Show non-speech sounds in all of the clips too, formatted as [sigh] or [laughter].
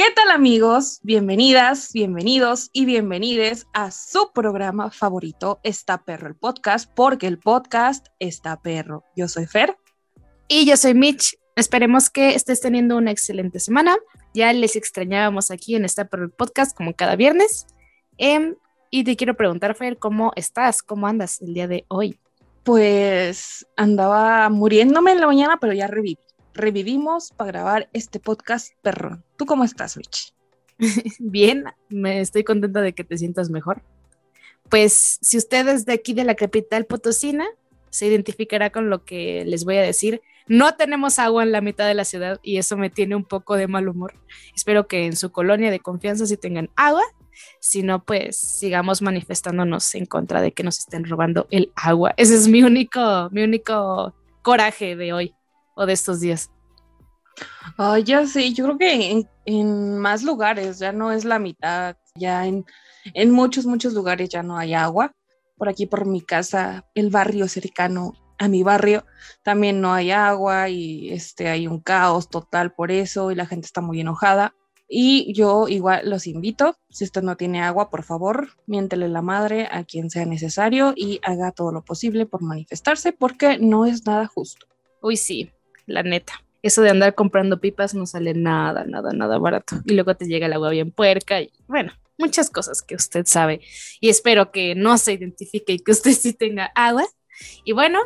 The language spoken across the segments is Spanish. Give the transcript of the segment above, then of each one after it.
¿Qué tal amigos? Bienvenidas, bienvenidos y bienvenides a su programa favorito, Está Perro el Podcast, porque el podcast está perro. Yo soy Fer. Y yo soy Mitch. Esperemos que estés teniendo una excelente semana. Ya les extrañábamos aquí en Está Perro el Podcast como cada viernes. Em, y te quiero preguntar, Fer, ¿cómo estás? ¿Cómo andas el día de hoy? Pues andaba muriéndome en la mañana, pero ya reviví revivimos para grabar este podcast perro. ¿Tú cómo estás, Rich? [laughs] Bien, me estoy contenta de que te sientas mejor. Pues si usted es de aquí de la capital potosina, se identificará con lo que les voy a decir. No tenemos agua en la mitad de la ciudad y eso me tiene un poco de mal humor. Espero que en su colonia de confianza sí tengan agua. Si no, pues sigamos manifestándonos en contra de que nos estén robando el agua. Ese es mi único, mi único coraje de hoy o de estos días? Ay, ya sé, yo creo que en, más lugares ya no es la mitad, ya en, en muchos, muchos lugares ya no hay agua. Por aquí, por mi casa, el barrio cercano a mi barrio, también no hay agua y este, hay un caos total por eso y la gente está muy enojada. Y yo igual los invito, si usted no tiene agua, por favor, miéntele la madre a quien sea necesario y haga todo lo posible por manifestarse porque no es nada justo. Uy, sí, la neta. Eso de andar comprando pipas no sale nada, nada, nada barato. Y luego te llega el agua bien puerca y bueno, muchas cosas que usted sabe. Y espero que no se identifique y que usted sí tenga agua. Y bueno,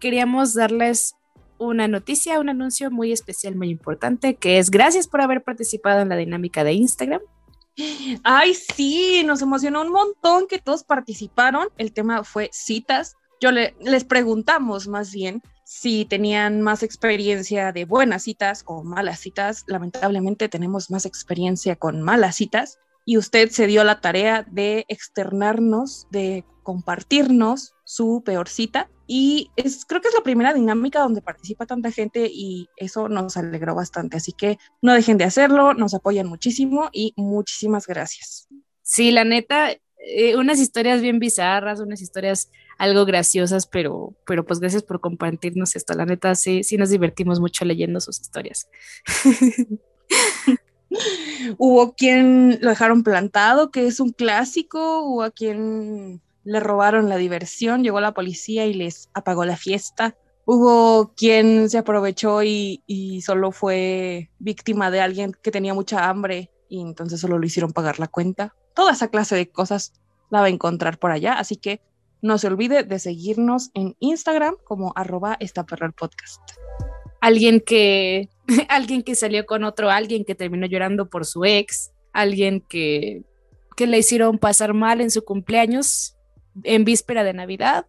queríamos darles una noticia, un anuncio muy especial, muy importante, que es gracias por haber participado en la dinámica de Instagram. Ay, sí, nos emocionó un montón que todos participaron. El tema fue citas. Yo le, les preguntamos más bien si tenían más experiencia de buenas citas o malas citas. Lamentablemente tenemos más experiencia con malas citas y usted se dio la tarea de externarnos, de compartirnos su peor cita. Y es, creo que es la primera dinámica donde participa tanta gente y eso nos alegró bastante. Así que no dejen de hacerlo, nos apoyan muchísimo y muchísimas gracias. Sí, la neta, eh, unas historias bien bizarras, unas historias algo graciosas, pero, pero pues gracias por compartirnos esto. La neta, sí, sí nos divertimos mucho leyendo sus historias. [laughs] Hubo quien lo dejaron plantado, que es un clásico, hubo a quien le robaron la diversión, llegó la policía y les apagó la fiesta. Hubo quien se aprovechó y, y solo fue víctima de alguien que tenía mucha hambre y entonces solo lo hicieron pagar la cuenta. Toda esa clase de cosas la va a encontrar por allá, así que no se olvide de seguirnos en Instagram como arroba esta podcast. Alguien que, [laughs] alguien que salió con otro, alguien que terminó llorando por su ex, alguien que, que le hicieron pasar mal en su cumpleaños, en víspera de Navidad,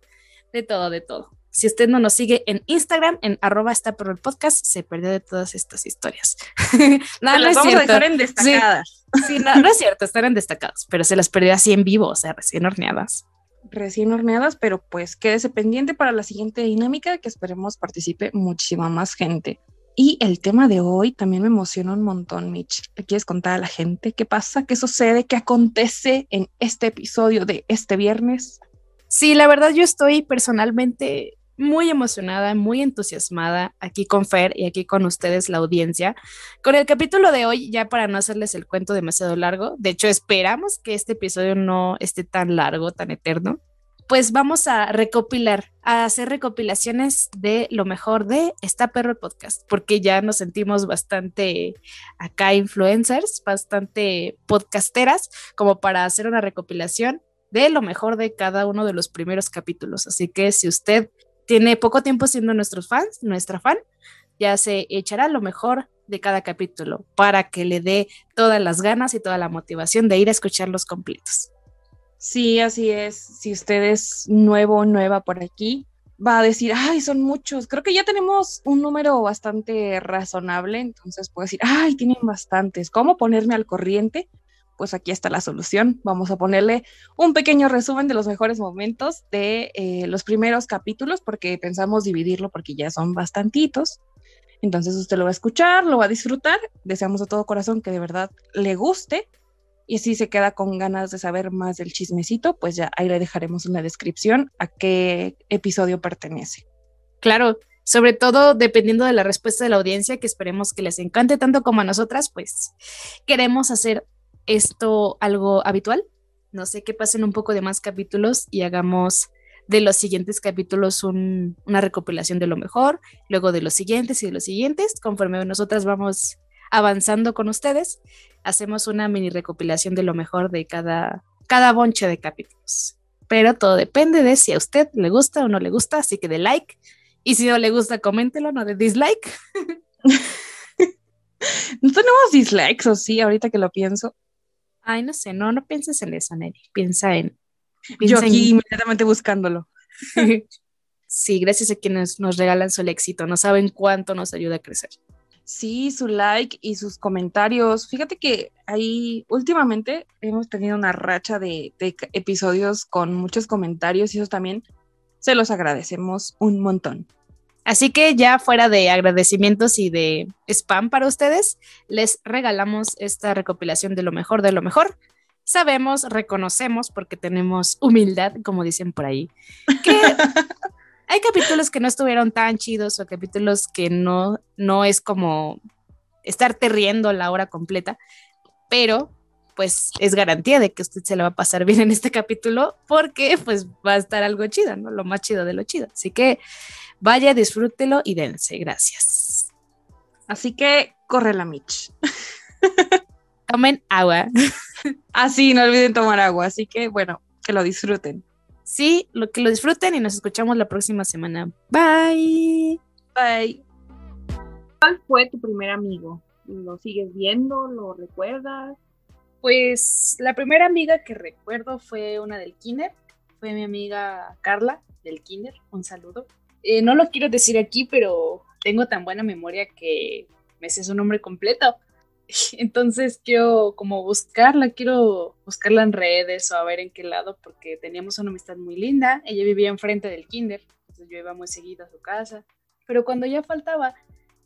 de todo, de todo. Si usted no nos sigue en Instagram, en arroba está por el podcast, se perdió de todas estas historias. [laughs] no, las vamos a dejar en destacadas. Sí, no, no, es cierto, están en destacadas, pero se las perdió así en vivo, o sea, recién horneadas recién horneadas, pero pues quédese pendiente para la siguiente dinámica que esperemos participe muchísima más gente. Y el tema de hoy también me emociona un montón, Mitch. ¿Le quieres contar a la gente qué pasa, qué sucede, qué acontece en este episodio de este viernes? Sí, la verdad yo estoy personalmente muy emocionada, muy entusiasmada aquí con Fer y aquí con ustedes, la audiencia, con el capítulo de hoy, ya para no hacerles el cuento demasiado largo. De hecho, esperamos que este episodio no esté tan largo, tan eterno. Pues vamos a recopilar, a hacer recopilaciones de lo mejor de esta perro podcast, porque ya nos sentimos bastante acá influencers, bastante podcasteras, como para hacer una recopilación de lo mejor de cada uno de los primeros capítulos. Así que si usted tiene poco tiempo siendo nuestros fans, nuestra fan, ya se echará lo mejor de cada capítulo para que le dé todas las ganas y toda la motivación de ir a escucharlos completos. Sí, así es. Si usted es nuevo o nueva por aquí, va a decir, ay, son muchos. Creo que ya tenemos un número bastante razonable, entonces puede decir, ay, tienen bastantes. ¿Cómo ponerme al corriente? Pues aquí está la solución. Vamos a ponerle un pequeño resumen de los mejores momentos de eh, los primeros capítulos, porque pensamos dividirlo porque ya son bastantitos. Entonces usted lo va a escuchar, lo va a disfrutar. Deseamos de todo corazón que de verdad le guste. Y si se queda con ganas de saber más del chismecito, pues ya ahí le dejaremos una descripción a qué episodio pertenece. Claro, sobre todo dependiendo de la respuesta de la audiencia, que esperemos que les encante tanto como a nosotras, pues queremos hacer esto algo habitual. No sé, que pasen un poco de más capítulos y hagamos de los siguientes capítulos una recopilación de lo mejor, luego de los siguientes y de los siguientes, conforme nosotras vamos avanzando con ustedes, hacemos una mini recopilación de lo mejor de cada, cada bonche de capítulos. Pero todo depende de si a usted le gusta o no le gusta, así que de like. Y si no le gusta, coméntelo, no de dislike. [laughs] no tenemos dislikes, o sí, ahorita que lo pienso. Ay, no sé, no, no pienses en eso, Nelly. Piensa en. Yo aquí inmediatamente buscándolo. [laughs] sí, gracias a quienes nos regalan su éxito. No saben cuánto nos ayuda a crecer. Sí, su like y sus comentarios. Fíjate que ahí últimamente hemos tenido una racha de, de, episodios con muchos comentarios y eso también se los agradecemos un montón. Así que ya fuera de agradecimientos y de spam para ustedes, les regalamos esta recopilación de lo mejor de lo mejor. Sabemos, reconocemos, porque tenemos humildad, como dicen por ahí, que [laughs] hay capítulos que no estuvieron tan chidos o capítulos que no, no es como estarte riendo la hora completa, pero pues es garantía de que usted se le va a pasar bien en este capítulo porque pues va a estar algo chido, ¿no? Lo más chido de lo chido. Así que vaya, disfrútelo y dense. Gracias. Así que corre la Mitch. [laughs] Tomen agua. [laughs] Así, no olviden tomar agua. Así que bueno, que lo disfruten. Sí, lo que lo disfruten y nos escuchamos la próxima semana. Bye. Bye. ¿Cuál fue tu primer amigo? ¿Lo sigues viendo? ¿Lo recuerdas? Pues la primera amiga que recuerdo fue una del kinder, fue mi amiga Carla del kinder, un saludo. Eh, no lo quiero decir aquí, pero tengo tan buena memoria que me sé su nombre completo. [laughs] Entonces quiero como buscarla, quiero buscarla en redes o a ver en qué lado, porque teníamos una amistad muy linda. Ella vivía enfrente del kinder, entonces yo iba muy seguido a su casa. Pero cuando ya faltaba,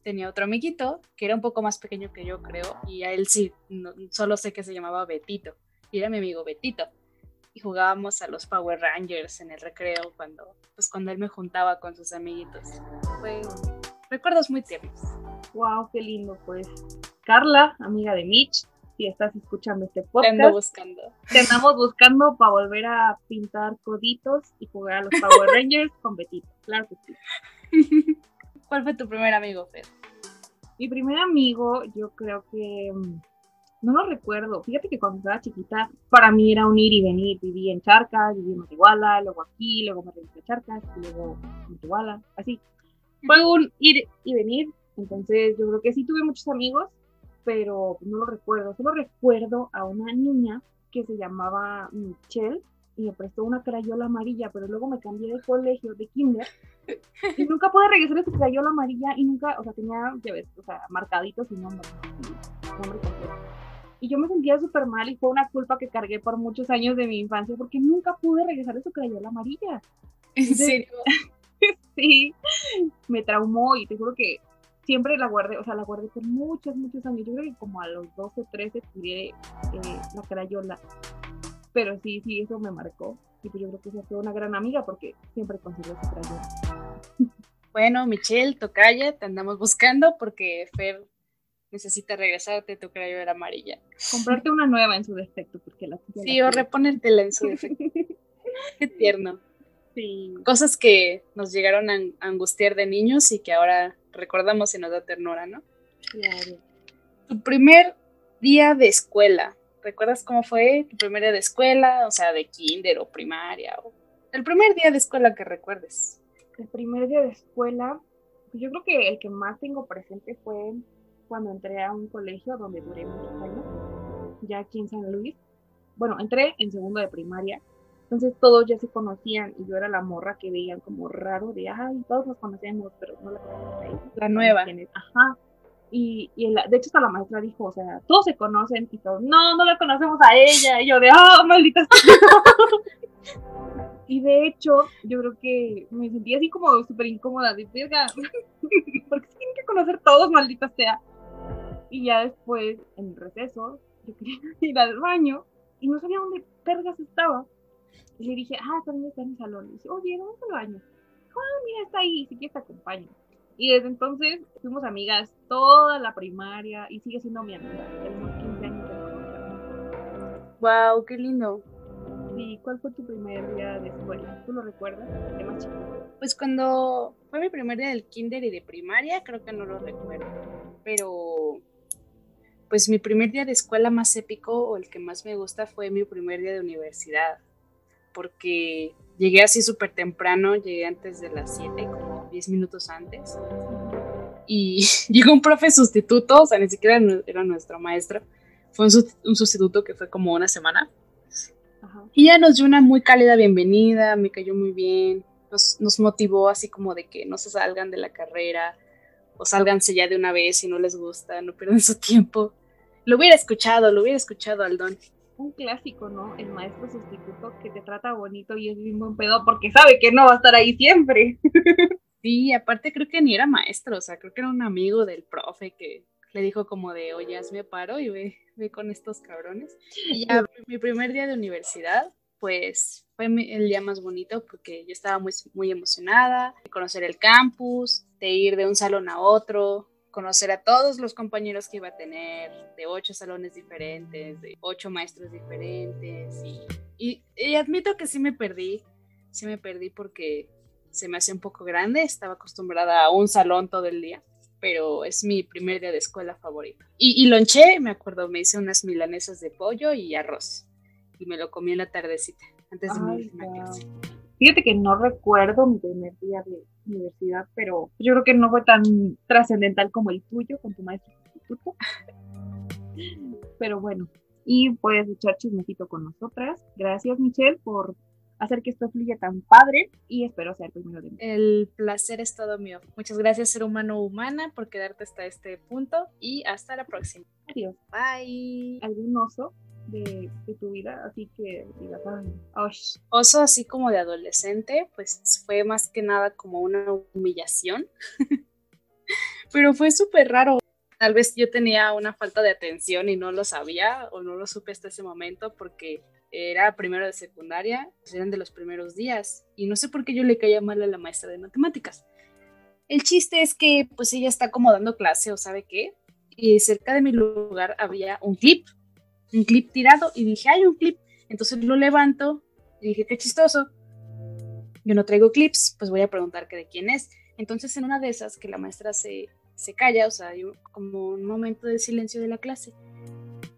tenía otro amiguito que era un poco más pequeño que yo, creo, y a él sí, solo sé que se llamaba Betito, y era mi amigo Betito. Y jugábamos a los Power Rangers en el recreo cuando, pues cuando él me juntaba con sus amiguitos. Fue recuerdos muy tiernos. Wow, qué lindo, pues. Carla, amiga de Mitch, si estás escuchando este podcast. Te ando buscando. Te andamos buscando para volver a pintar coditos y jugar a los Power Rangers con Betito. Claro que sí. [laughs] ¿Cuál fue tu primer amigo, Fer? Mi primer amigo, yo creo que mm, no lo recuerdo. Fíjate que cuando estaba chiquita, para mí era un ir y venir. Viví en Charcas, viví en Matehuala, luego aquí, luego me regresé a Charcas, y luego Matehuala, así. Fue un ir y venir. Entonces, yo creo que sí tuve muchos amigos, pero no lo recuerdo. Solo recuerdo a una niña que se llamaba Michelle y me prestó una crayola amarilla, pero luego me cambié de colegio, de kinder, y [laughs] nunca pude regresar a esa crayola amarilla y nunca, o sea, tenía, ya ves, o sea, marcaditos y nombre, nombre completo. Y yo me sentía súper mal y fue una culpa que cargué por muchos años de mi infancia porque nunca pude regresar a esa crayola amarilla. ¿En serio? [laughs] sí, me traumó y te juro que siempre la guardé, o sea, la guardé por muchos, muchos años. Yo creo que como a los 12, 13 tiré eh, la crayola pero sí, sí, eso me marcó. Y pues yo creo que esa fue una gran amiga porque siempre consiguió su crayona. Bueno, Michelle, tocaya, te andamos buscando porque Fer necesita regresarte tu crayona amarilla. Comprarte una nueva en su defecto, porque la Sí, o reponértela en su [laughs] defecto. Qué tierno. Sí. Cosas que nos llegaron a angustiar de niños y que ahora recordamos y nos da ternura, ¿no? Claro. Tu primer día de escuela. ¿Recuerdas cómo fue tu primer día de escuela? O sea, de kinder o primaria. O el primer día de escuela que recuerdes. El primer día de escuela, pues yo creo que el que más tengo presente fue cuando entré a un colegio donde duré muchos años, ya aquí en San Luis. Bueno, entré en segundo de primaria, entonces todos ya se conocían y yo era la morra que veían como raro de, ay, todos nos conocemos, pero no la conocemos La nueva. Ajá. Y, y de hecho hasta la maestra dijo, o sea, todos se conocen y todos, no, no la conocemos a ella. Y yo de, ah, oh, maldita [laughs] Y de hecho, yo creo que me sentí así como súper incómoda, de verga, [laughs] porque se tienen que conocer todos, maldita sea. Y ya después, en el receso, yo quería [laughs] ir al baño y no sabía dónde pergas estaba. Y le dije, ah, también está en el salón. Y dice, oye, vamos al baño. Ah, mira, está ahí, si quieres te acompaño. Y desde entonces fuimos amigas toda la primaria y sigue siendo mi amiga. Tenemos 15 años de conocernos. Wow, qué lindo. ¿Y cuál fue tu primer día de escuela? ¿Tú lo recuerdas? ¿De más chiquito? Pues cuando fue mi primer día del kinder y de primaria, creo que no lo recuerdo. Pero pues mi primer día de escuela más épico o el que más me gusta fue mi primer día de universidad. Porque llegué así súper temprano, llegué antes de las 7, como 10 minutos antes. Y [laughs] llegó un profe sustituto, o sea, ni siquiera era nuestro maestro. Fue un, sustituto que fue como una semana. Y ya nos dio una muy cálida bienvenida, me cayó muy bien, nos, nos, motivó así como de que no se salgan de la carrera o sálganse ya de una vez si no les gusta, no pierdan su tiempo. Lo hubiera escuchado, lo hubiera escuchado al don. Un clásico, ¿no? El maestro sustituto que te trata bonito y es bien buen pedo porque sabe que no va a estar ahí siempre. [laughs] sí, aparte creo que ni era maestro, o sea, creo que era un amigo del profe que le dijo como de, oye, hazme paro y ve, ve con estos cabrones. Y ya mi primer día de universidad, pues fue el día más bonito porque yo estaba muy, muy emocionada de conocer el campus, de ir de un salón a otro, conocer a todos los compañeros que iba a tener, de ocho salones diferentes, de ocho maestros diferentes. Y, admito que sí me perdí, sí me perdí porque se me hacía un poco grande, estaba acostumbrada a un salón todo el día pero es mi primer día de escuela favorito. Y, y lonché, me acuerdo, me hice unas milanesas de pollo y arroz. Y me lo comí en la tardecita, antes de mi última clase. Fíjate que no recuerdo mi primer día de universidad, pero yo creo que no fue tan trascendental como el tuyo con tu maestro [laughs] pero bueno, y puedes echar chismecito con nosotras. Gracias, Michelle, por hacer que esto fluya tan padre y espero ser primero de mí. El placer es todo mío. Muchas gracias, ser humano humana, por quedarte hasta este punto y hasta la próxima. Adiós. Bye. ¿Algún oso de, tu vida? Así que digas, Oso así como de adolescente, pues fue más que nada como una humillación. [laughs] Pero fue súper raro. Tal vez yo tenía una falta de atención y no lo sabía o no lo supe hasta ese momento porque era primero de secundaria, pues, eran de los primeros días, y no sé por qué yo le caía mal a la maestra de matemáticas. El chiste es que pues ella está como dando clase o sabe qué, y cerca de mi lugar había un clip, un clip tirado, y dije, hay un clip, entonces lo levanto, y dije, qué chistoso, yo no traigo clips, pues voy a preguntar que de quién es. Entonces en una de esas que la maestra se, se calla, o sea, hay como un momento de silencio de la clase,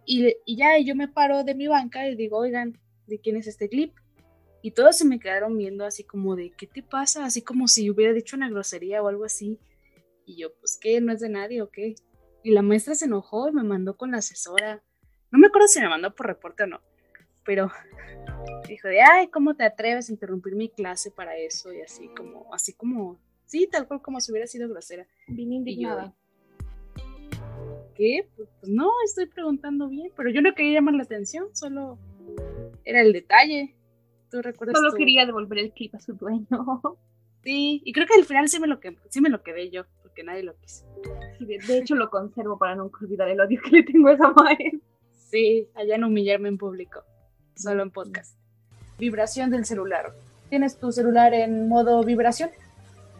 y, ya yo me paro de mi banca y digo, oigan, ¿de quién es este clip? Y todos se me quedaron viendo así como de, ¿qué te pasa? Así como si hubiera dicho una grosería o algo así. Y yo, pues, ¿qué? ¿No es de nadie o qué? Y la maestra se enojó y me mandó con la asesora. No me acuerdo si me mandó por reporte o no, pero dijo de, ay, ¿cómo te atreves a interrumpir mi clase para eso? Y así como, así como, sí, tal cual como si hubiera sido grosera. Bien indignada qué? Pues, pues, no, estoy preguntando bien, pero yo no quería llamar la atención, solo era el detalle. ¿Tú recuerdas? Solo quería devolver el clip a su dueño. [laughs] Sí, y creo que al final sí me lo, que, sí me lo quedé yo, porque nadie lo quiso. de, hecho lo conservo para nunca olvidar el odio que le tengo a esa maestra. Sí, allá no humillarme en público, solo en podcast. Vibración del celular. ¿Tienes tu celular en modo vibración?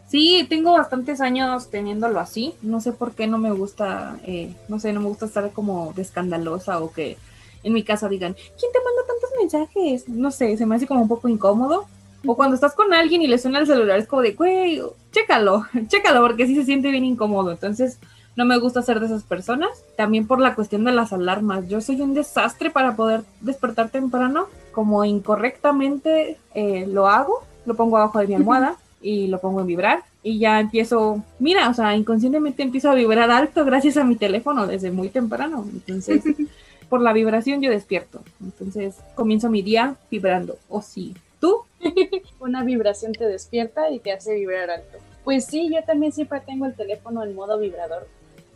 Sí, tengo bastantes años teniéndolo así. No sé por qué no me gusta, eh, no sé, no me gusta estar como de escandalosa o que en mi casa digan, ¿quién te manda tantos mensajes? No sé, se me hace como un poco incómodo. O cuando estás con alguien y le suena el celular, es como de, güey, chécalo, [laughs] chécalo, porque sí se siente bien incómodo. Entonces, no me gusta ser de esas personas. También por la cuestión de las alarmas. Yo soy un desastre para poder despertar temprano. Como incorrectamente eh, lo hago, lo pongo abajo de mi almohada y lo pongo en vibrar y ya empiezo, mira, o sea, inconscientemente empiezo a vibrar alto gracias a mi teléfono desde muy temprano. Entonces, [laughs] por la vibración yo despierto. Entonces, comienzo mi día vibrando. ¿O sí? ¿Tú? [laughs] Una vibración te despierta y te hace vibrar alto. Pues sí, yo también siempre tengo el teléfono en modo vibrador.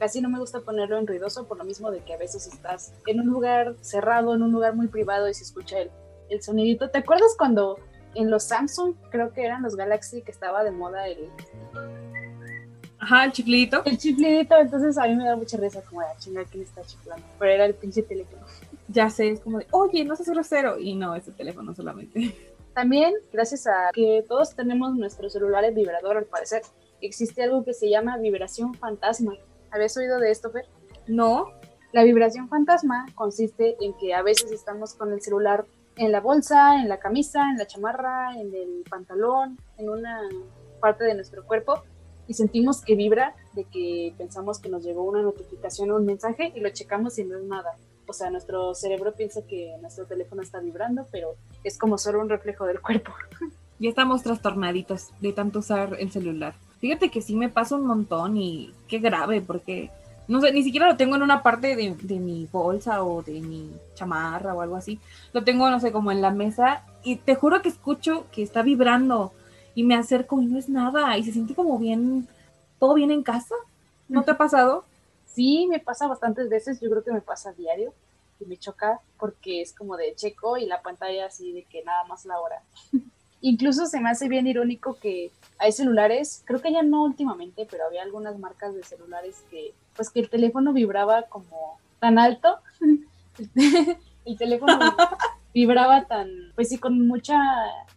Casi no me gusta ponerlo en ruidoso por lo mismo de que a veces estás en un lugar cerrado, en un lugar muy privado y se escucha el, el sonidito. ¿Te acuerdas cuando en los Samsung, creo que eran los Galaxy que estaba de moda el... Ajá, el chiflidito. El chiflidito, entonces a mí me da mucha risa como de ah, chinga quién está chiflando. Pero era el pinche teléfono. [laughs] Ya sé, es como de, oye, no seas grosero. Y no, es el teléfono solamente. [laughs] También, gracias a que todos tenemos nuestro celular en vibrador al parecer, existe algo que se llama vibración fantasma. ¿Habías oído de esto, Fer? No. La vibración fantasma consiste en que a veces estamos con el celular en la bolsa, en la camisa, en la chamarra, en el pantalón, en una parte de nuestro cuerpo y sentimos que vibra, de que pensamos que nos llegó una notificación o un mensaje y lo checamos y no es nada. O sea, nuestro cerebro piensa que nuestro teléfono está vibrando, pero es como solo un reflejo del cuerpo. [laughs] Ya estamos trastornaditos de tanto usar el celular. Fíjate que sí me pasa un montón y qué grave, porque no sé, ni siquiera lo tengo en una parte de, de, mi bolsa o de mi chamarra o algo así. Lo tengo, no sé, como en la mesa y te juro que escucho que está vibrando y me acerco y no es nada y se siente como bien, todo bien en casa. ¿No te ha pasado? Sí, me pasa bastantes veces, yo creo que me pasa a diario y me choca porque es como de checo y la pantalla así de que nada más la hora. Incluso se me hace bien irónico que hay celulares, creo que ya no últimamente, pero había algunas marcas de celulares que pues que el teléfono vibraba como tan alto, [laughs] el teléfono [laughs] vibraba tan, pues sí, con mucha,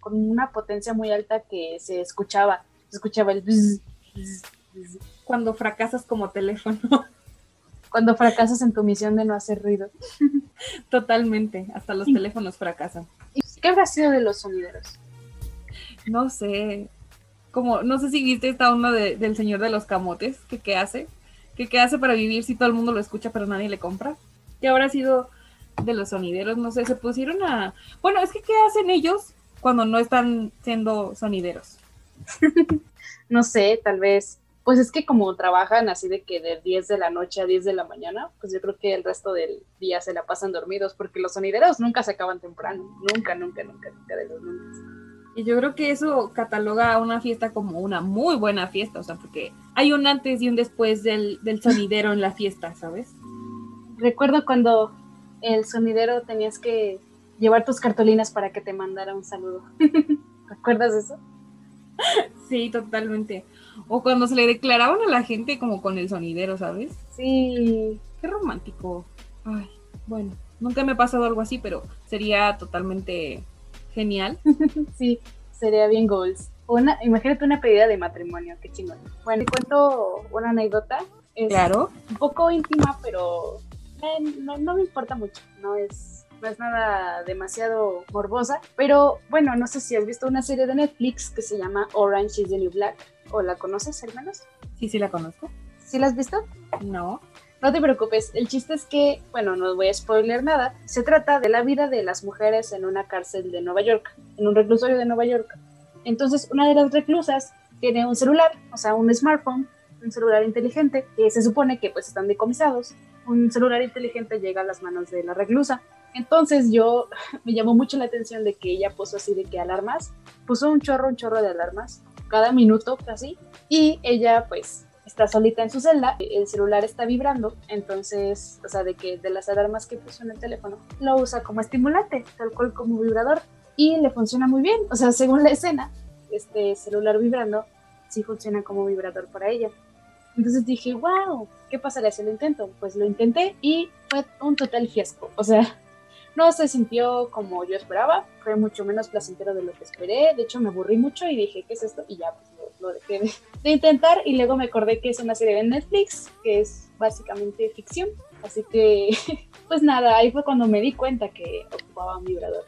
con una potencia muy alta que se escuchaba, se escuchaba el cuando fracasas como teléfono. [laughs] Cuando fracasas en tu misión de no hacer ruido. Totalmente, hasta los teléfonos fracasan. ¿Qué habrá sido de los sonideros? No sé, como, no sé si viste esta onda de, del señor de los camotes, que qué hace, que qué hace para vivir si todo el mundo lo escucha pero nadie le compra. ¿Qué habrá sido de los sonideros? No sé, se pusieron a... Bueno, es que ¿qué hacen ellos cuando no están siendo sonideros? [laughs] no sé, tal vez pues es que como trabajan así de que de 10 de la noche a 10 de la mañana, pues yo creo que el resto del día se la pasan dormidos, porque los sonideros nunca se acaban temprano, nunca, nunca, nunca, nunca de los lunes. Y yo creo que eso cataloga a una fiesta como una muy buena fiesta, o sea, porque hay un antes y un después del, del sonidero en la fiesta, ¿sabes? Recuerdo cuando el sonidero tenías que llevar tus cartolinas para que te mandara un saludo. [laughs] ¿Recuerdas eso? Sí, totalmente. O cuando se le declaraban a la gente como con el sonidero, ¿sabes? Sí. Qué romántico. Ay, bueno, nunca me ha pasado algo así, pero sería totalmente genial. [laughs] sí, sería bien goals. Una, imagínate una pedida de matrimonio, qué chingón. Bueno, te cuento una anécdota. claro. Un poco íntima, pero eh, no, no me importa mucho. No es no es nada demasiado morbosa, pero bueno, no sé si has visto una serie de Netflix que se llama Orange is the New Black, o la conoces, hermanos? Sí, sí la conozco. ¿Sí la has visto? No. No te preocupes, el chiste es que, bueno, no voy a spoiler nada, se trata de la vida de las mujeres en una cárcel de Nueva York, en un reclusorio de Nueva York. Entonces, una de las reclusas tiene un celular, o sea, un smartphone, un celular inteligente, que se supone que pues están decomisados. Un celular inteligente llega a las manos de la reclusa entonces yo [laughs] me llamó mucho la atención de que ella puso así de que alarmas, puso un chorro, un chorro de alarmas, cada minuto casi, y ella pues está solita en su celda, el celular está vibrando, entonces, o sea, de que de las alarmas que puso en el teléfono, lo usa como estimulante, tal cual como vibrador, y le funciona muy bien, o sea, según la escena, este celular vibrando, sí funciona como vibrador para ella. Entonces dije, wow, ¿qué pasaría si lo intento? Pues lo intenté y fue un total fiasco, o sea, no se sintió como yo esperaba, fue mucho menos placentero de lo que esperé, de hecho me aburrí mucho y dije, ¿qué es esto? Y ya pues lo, dejé de, intentar y luego me acordé que es una serie de Netflix, que es básicamente ficción, así que [laughs] pues nada, ahí fue cuando me di cuenta que ocupaba un vibrador.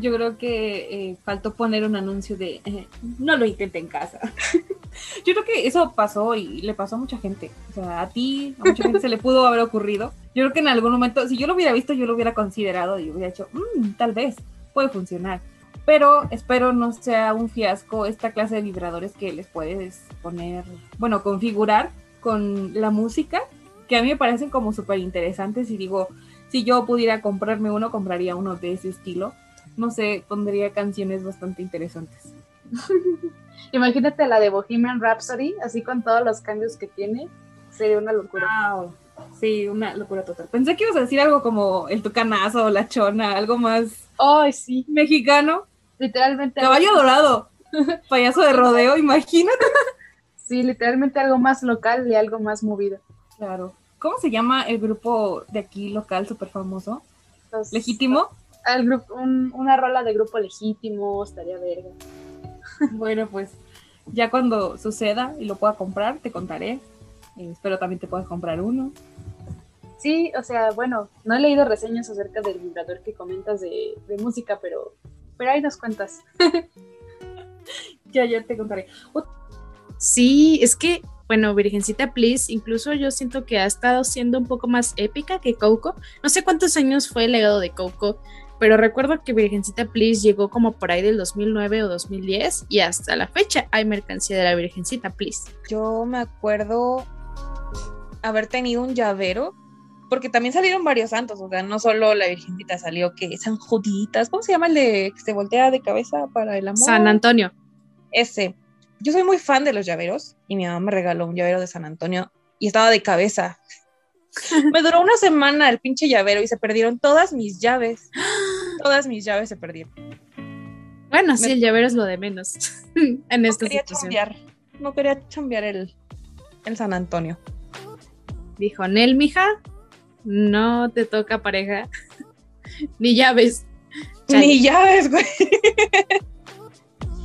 Yo creo que eh, faltó poner un anuncio de eh, no lo intente en casa. [laughs] Yo creo que eso pasó y le pasó a mucha gente. O sea, a ti, a mucha gente se le pudo haber ocurrido. Yo creo que en algún momento, si yo lo hubiera visto, yo lo hubiera considerado y hubiera dicho, mmm, tal vez puede funcionar. Pero espero no sea un fiasco esta clase de vibradores que les puedes poner, bueno, configurar con la música, que a mí me parecen como súper interesantes y digo, si yo pudiera comprarme uno, compraría uno de ese estilo. No sé, pondría canciones bastante interesantes. [laughs] Imagínate la de Bohemian Rhapsody, así con todos los cambios que tiene. Sería una locura. Wow. Sí, una locura total. Pensé que ibas a decir algo como el tucanazo o la chona, algo más. Ay, sí. Mexicano. Literalmente. Caballo dorado. [laughs] Payaso de rodeo, imagínate. Sí, literalmente algo más local y algo más movido. Claro. ¿Cómo se llama el grupo de aquí local súper famoso? ¿Legítimo? El grupo, una rola de grupo legítimo, estaría verga. Bueno, pues Ya cuando suceda y lo pueda comprar, te contaré. Eh, espero también te puedas comprar uno. Sí, o sea, bueno, no he leído reseñas acerca del vibrador que comentas de, de música, pero, pero ahí nos cuentas. [laughs] ya, ya te contaré. Sí, es que, bueno, Virgencita Please, incluso yo siento que ha estado siendo un poco más épica que Coco. No sé cuántos años fue el legado de Coco, pero recuerdo que Virgencita Please llegó como por ahí del 2009 o 2010 y hasta la fecha hay mercancía de la Virgencita Please. Yo me acuerdo haber tenido un llavero porque también salieron varios santos, o sea, no solo la Virgencita salió que San Juditas, ¿cómo se llama el de que se voltea de cabeza para el amor? San Antonio. Ese. Yo soy muy fan de los llaveros y mi mamá me regaló un llavero de San Antonio y estaba de cabeza. [laughs] me duró una semana el pinche llavero y se perdieron todas mis llaves. [gasps] Todas mis llaves se perdieron. Bueno, sí, el llavero es lo de menos [laughs] en no esta quería situación. chambear, no quería chambear el, el San Antonio. Dijo, Nel, mija, no te toca pareja, [laughs] ni llaves. Chale. Ni llaves, güey.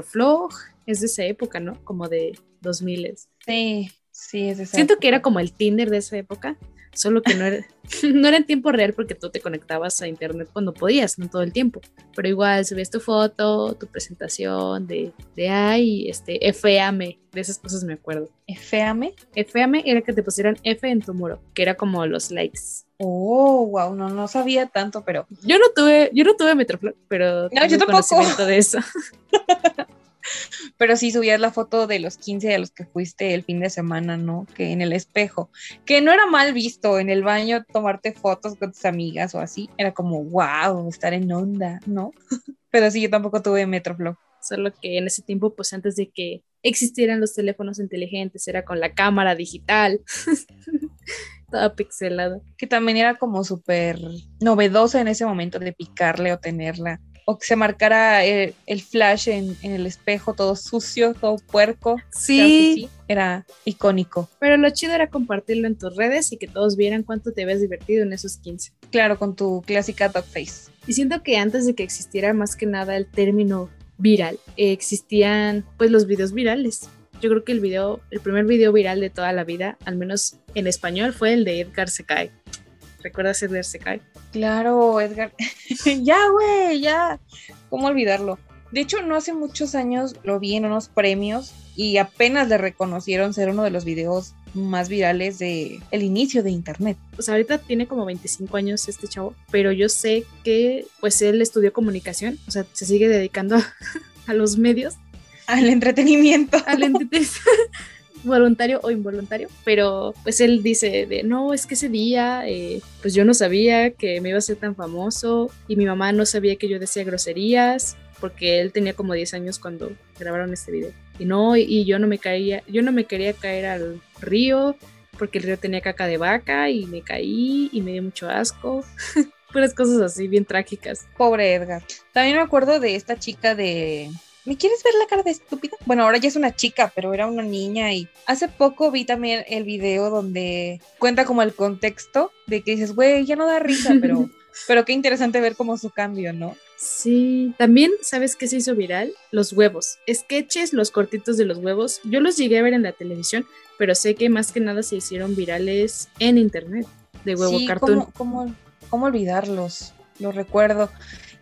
Flow es de esa época, ¿no? Como de 2000. Sí, sí, es esa Siento que era como el Tinder de esa época, solo que no era, [laughs] no era en tiempo real porque tú te conectabas a internet cuando podías, no todo el tiempo. Pero igual subías tu foto, tu presentación de, de ay, este, FAME, de esas cosas me acuerdo. Féame. FAME era que te pusieran F en tu muro, que era como los likes. Oh, wow, no, no sabía tanto, pero Yo no tuve, yo no tuve Metroflog, pero No, yo tampoco. conocimiento de eso. [laughs] [laughs] pero sí subías la foto de los 15 a los que fuiste el fin de semana, ¿no? Que en el espejo, que no era mal visto en el baño tomarte fotos con tus amigas o así, era como, wow, estar en onda, ¿no? [laughs] pero sí, yo tampoco tuve Metroflog. Solo que en ese tiempo, pues antes de que existieran los teléfonos inteligentes, era con la cámara digital. [laughs] Toda pixelada. que también era como súper novedosa en ese momento de picarle o tenerla, o que se marcara el, el flash en, en el espejo todo sucio, todo puerco. Claro que sí, era icónico. Pero lo chido era compartirlo en tus redes y que todos vieran cuánto te habías divertido en esos 15. Claro, con tu clásica dog face. Y siento que antes de que existiera más que nada el término viral, eh, existían pues los videos virales. Yo creo que el video, el primer video viral de toda la vida, al menos en español, fue el de Edgar se cae. ¿Recuerdas Edgar se cae? Claro, Edgar. [laughs] ya, güey, ya. ¿Cómo olvidarlo? De hecho, no hace muchos años lo vi en unos premios y apenas le reconocieron ser uno de los videos más virales de el inicio de internet. Sea, ahorita tiene como 25 años este chavo, pero yo sé que pues él estudió comunicación, o sea, se sigue dedicando a, [laughs] a los medios, Al entretenimiento. al [laughs] entretenimiento, voluntario o involuntario, pero pues él dice de, no, es que ese día eh, pues yo no sabía que me iba a ser tan famoso y mi mamá no sabía que yo decía groserías porque él tenía como 10 años cuando grabaron este video. Y no, y yo no me caía, yo no me quería caer al río porque el río tenía caca de vaca y me caí y me dio mucho asco. [laughs] Puras cosas así bien trágicas. Pobre Edgar. También me acuerdo de esta chica de. ¿Me quieres ver la cara de estúpida? Bueno, ahora ya es una chica, pero era una niña y hace poco vi también el video donde cuenta como el contexto de que dices, güey, ya no da risa, [laughs] pero, pero qué interesante ver como su cambio, ¿no? Sí, también, ¿sabes qué se hizo viral? Los huevos. Sketches, los cortitos de los huevos. Yo los llegué a ver en la televisión, pero sé que más que nada se hicieron virales en internet, de huevo sí, cartoon. ¿cómo, cómo, cómo olvidarlos? Los recuerdo.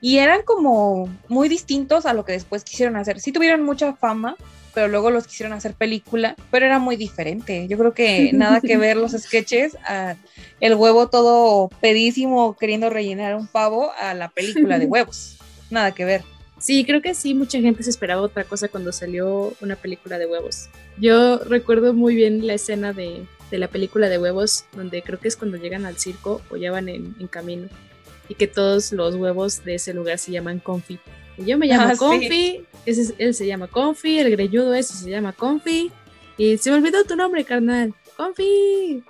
Y eran como muy distintos a lo que después quisieron hacer. Sí tuvieron mucha fama, pero luego los quisieron hacer película, pero era muy diferente. Yo creo que [laughs] nada que ver los sketches, a el huevo todo pedísimo queriendo rellenar un pavo a la película de [laughs] huevos. Nada que ver. Sí, creo que sí, mucha gente se esperaba otra cosa cuando salió una película de huevos. Yo recuerdo muy bien la escena de, de la película de huevos, donde creo que es cuando llegan al circo o ya van en, en camino, y que todos los huevos de ese lugar se llaman Confi. Y yo me llamo [laughs] Ah, sí. Confi, ese es- él se llama Confi, el greñudo ese se llama Confi, y se me olvidó tu nombre, carnal. Confi.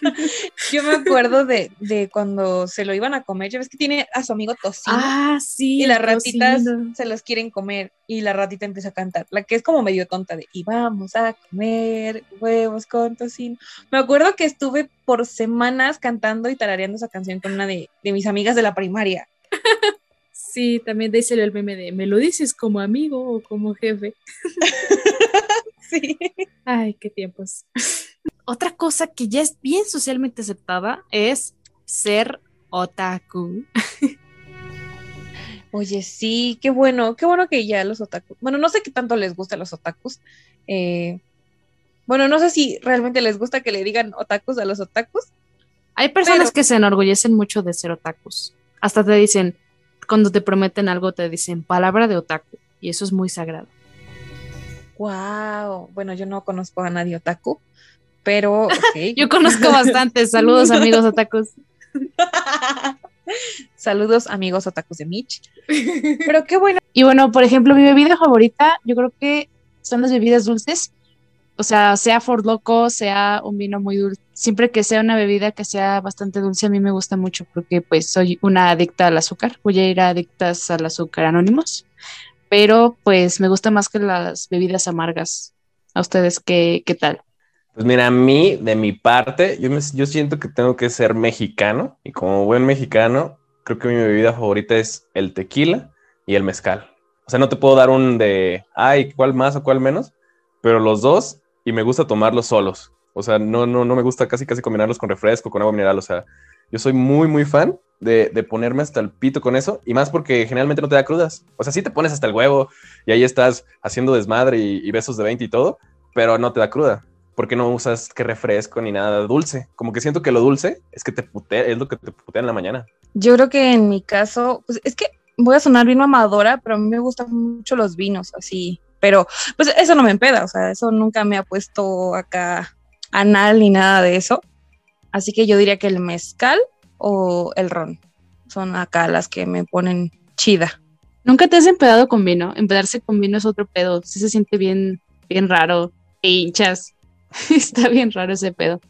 [laughs] Yo me acuerdo de, de cuando se lo iban a comer. Ya ves que tiene a su amigo Tocino. Ah, sí. y las ratitas tocino. se los quieren comer y la ratita empieza a cantar, la que es como medio tonta de y vamos a comer huevos con tocino. Me acuerdo que estuve por semanas cantando y tarareando esa canción con una de, de mis amigas de la primaria. Sí, también dice el meme de, ¿me lo dices como amigo o como jefe? [laughs] sí. Ay, qué tiempos. Otra cosa que ya es bien socialmente aceptada es ser otaku. [laughs] Oye, sí, qué bueno, qué bueno que ya los otakus. Bueno, no sé qué tanto les gusta a los otakus. Eh, bueno, no sé si realmente les gusta que le digan otakus a los otakus. Hay personas que se enorgullecen mucho de ser otakus. Hasta te dicen, cuando te prometen algo, te dicen palabra de otaku. Y eso es muy sagrado. Wow. Bueno, yo no conozco a nadie otaku, pero. [laughs] yo conozco bastante. Saludos, [laughs] amigos otakus. [laughs] Saludos, amigos otakus de Mitch. Pero qué bueno. Y bueno, por ejemplo, mi bebida favorita, yo creo que son las bebidas dulces. O sea, sea for loco, sea un vino muy dulce. Siempre que sea una bebida que sea bastante dulce, a mí me gusta mucho porque pues soy una adicta al azúcar. Voy a ir a adictas al azúcar anónimos. Pero pues me gusta más que las bebidas amargas. ¿A ustedes qué, qué tal? Pues mira, a mí, de mi parte, yo, me, yo siento que tengo que ser mexicano y como buen mexicano, creo que mi bebida favorita es el tequila y el mezcal. O sea, no te puedo dar un de, ay, ¿cuál más o cuál menos? Pero los dos y me gusta tomarlos solos. O sea, no, no, no me gusta casi, casi combinarlos con refresco, con agua mineral. O sea, yo soy muy, muy fan de, de, ponerme hasta el pito con eso y más porque generalmente no te da crudas. O sea, sí te pones hasta el huevo y ahí estás haciendo desmadre y, y besos de 20 y todo, pero no te da cruda. ¿Por qué no usas que refresco ni nada dulce? Como que siento que lo dulce es que te putea, es lo que te putea en la mañana. Yo creo que en mi caso, pues es que voy a sonar bien mamadora, pero a mí me gustan mucho los vinos, así. Pero pues eso no me empeda, o sea, eso nunca me ha puesto acá anal ni nada de eso. Así que yo diría que el mezcal o el ron son acá las que me ponen chida. ¿Nunca te has empedado con vino? Empedarse con vino es otro pedo. Sí se siente bien, bien raro. E hinchas. [laughs] Está bien raro ese pedo.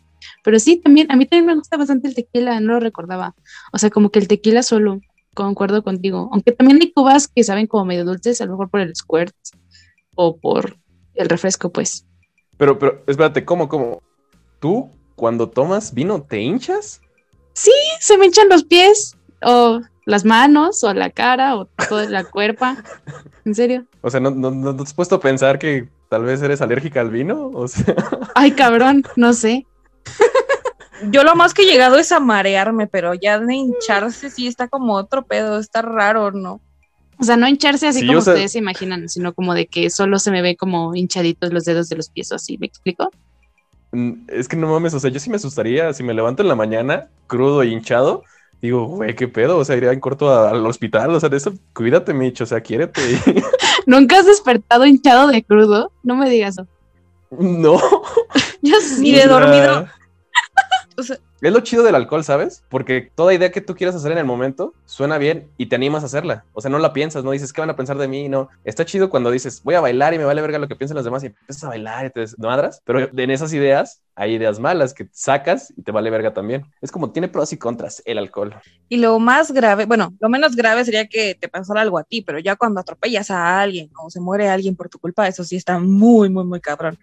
Pero sí, también, a mí también me gusta bastante el tequila, no lo recordaba. O sea, como que el tequila solo, concuerdo contigo. Aunque también hay cubas que saben como medio dulces, a lo mejor por el squirt o por el refresco, pues. Pero, pero, espérate, ¿cómo, cómo? ¿Tú cuando tomas vino te hinchas? Sí, se me hinchan los pies o las manos o la cara o toda la cuerpa. ¿En serio? O sea, ¿no, no, no te has puesto a pensar que Tal vez eres alérgica al vino, o sea. [laughs] Ay, cabrón, no sé. Yo lo más que he llegado es a marearme, pero ya de hincharse sí está como otro pedo, está raro, ¿no? O sea, no hincharse así como ustedes se imaginan, sino como de que solo se me ve como hinchaditos los dedos de los pies o así, ¿me explico? Mm, es que no mames, o sea, yo sí me asustaría si me levanto en la mañana crudo e hinchado. Digo, güey, qué pedo, o sea, iría en corto al hospital, o sea, de eso, cuídate, Micho, o sea, quiérete. [laughs] ¿Nunca has despertado hinchado de crudo? No me digas eso. [laughs] No. [laughs] Yo sí. De dormido. es lo chido del alcohol, ¿sabes? Porque toda idea que tú quieras hacer en el momento suena bien y te animas a hacerla. O sea, no la piensas, no dices, ¿qué van a pensar de mí? No. Está chido cuando dices, voy a bailar y me vale verga lo que piensan los demás y empiezas a bailar y te desmadras. Pero en esas ideas hay ideas malas que sacas y te vale verga también. Es como tiene pros y contras el alcohol. Y lo más grave, bueno, lo menos grave sería que te pasara algo a ti, pero ya cuando atropellas a alguien o se muere alguien por tu culpa, eso sí está muy, muy, muy cabrón.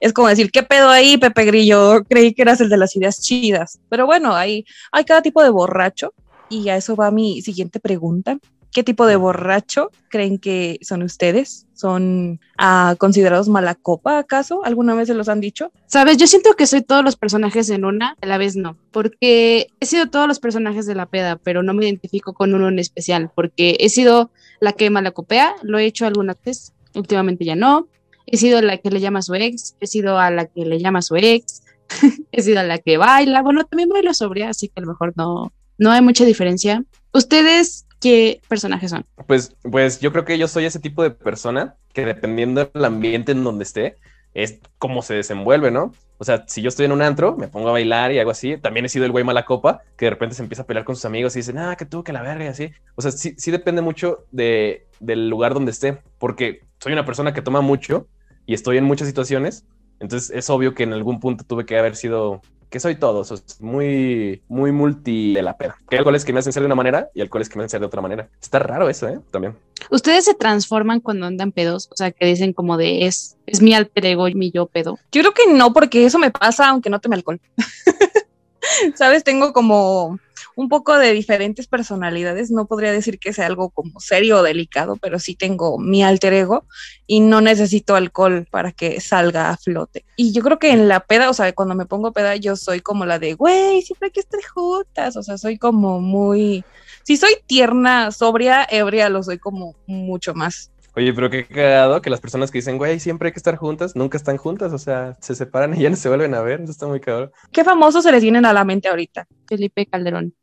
Es como decir, ¿qué pedo ahí, Pepe Grillo? Creí que eras el de las ideas chidas. Pero bueno, hay, hay cada tipo de borracho y a eso va mi siguiente pregunta. ¿Qué tipo de borracho creen que son ustedes? ¿Son uh, considerados mala copa acaso? ¿Alguna vez se los han dicho? Sabes, yo siento que soy todos los personajes en una, a la vez no, porque he sido todos los personajes de la peda, pero no me identifico con uno en especial, porque he sido la que malacopea, lo he hecho algunas veces, últimamente ya no. He sido la que le llama a su ex, he sido a la que le llama a su ex, [laughs] he sido a la que baila, bueno, también bailo sobria, así que a lo mejor no, no hay mucha diferencia. ¿Ustedes qué personajes son? Pues, pues yo creo que yo soy ese tipo de persona que dependiendo del ambiente en donde esté, es cómo se desenvuelve, ¿no? O sea, si yo estoy en un antro, me pongo a bailar y algo así. También he sido el güey mala copa, que de repente se empieza a pelear con sus amigos y dicen, ah, que tú, que la verga y así. O sea, sí, sí depende mucho de, del lugar donde esté, porque soy una persona que toma mucho y estoy en muchas situaciones. Entonces es obvio que en algún punto tuve que haber sido que soy todo, o muy, muy multi de la peda. Que hay alcoholes que me hacen ser de una manera y alcoholes que me hacen ser de otra manera. Está raro eso, ¿eh? También. ¿Ustedes se transforman cuando andan pedos? O sea, que dicen como de es, es mi alter ego y mi yo pedo. Yo creo que no, porque eso me pasa aunque no tome alcohol. [laughs] ¿Sabes? Tengo como un poco de diferentes personalidades. No podría decir que sea algo como serio o delicado, pero sí tengo mi alter ego y no necesito alcohol para que salga a flote. Y yo creo que en la peda, o sea, cuando me pongo peda, yo soy como la de, güey, siempre hay que estar juntas. O sea, soy como muy. Si soy tierna, sobria, ebria, lo soy como mucho más. Oye, pero qué cagado que las personas que dicen, güey, siempre hay que estar juntas, nunca están juntas, o sea, se separan y ya no se vuelven a ver, eso está muy cabrón. ¿Qué famosos se les vienen a la mente ahorita? Felipe Calderón.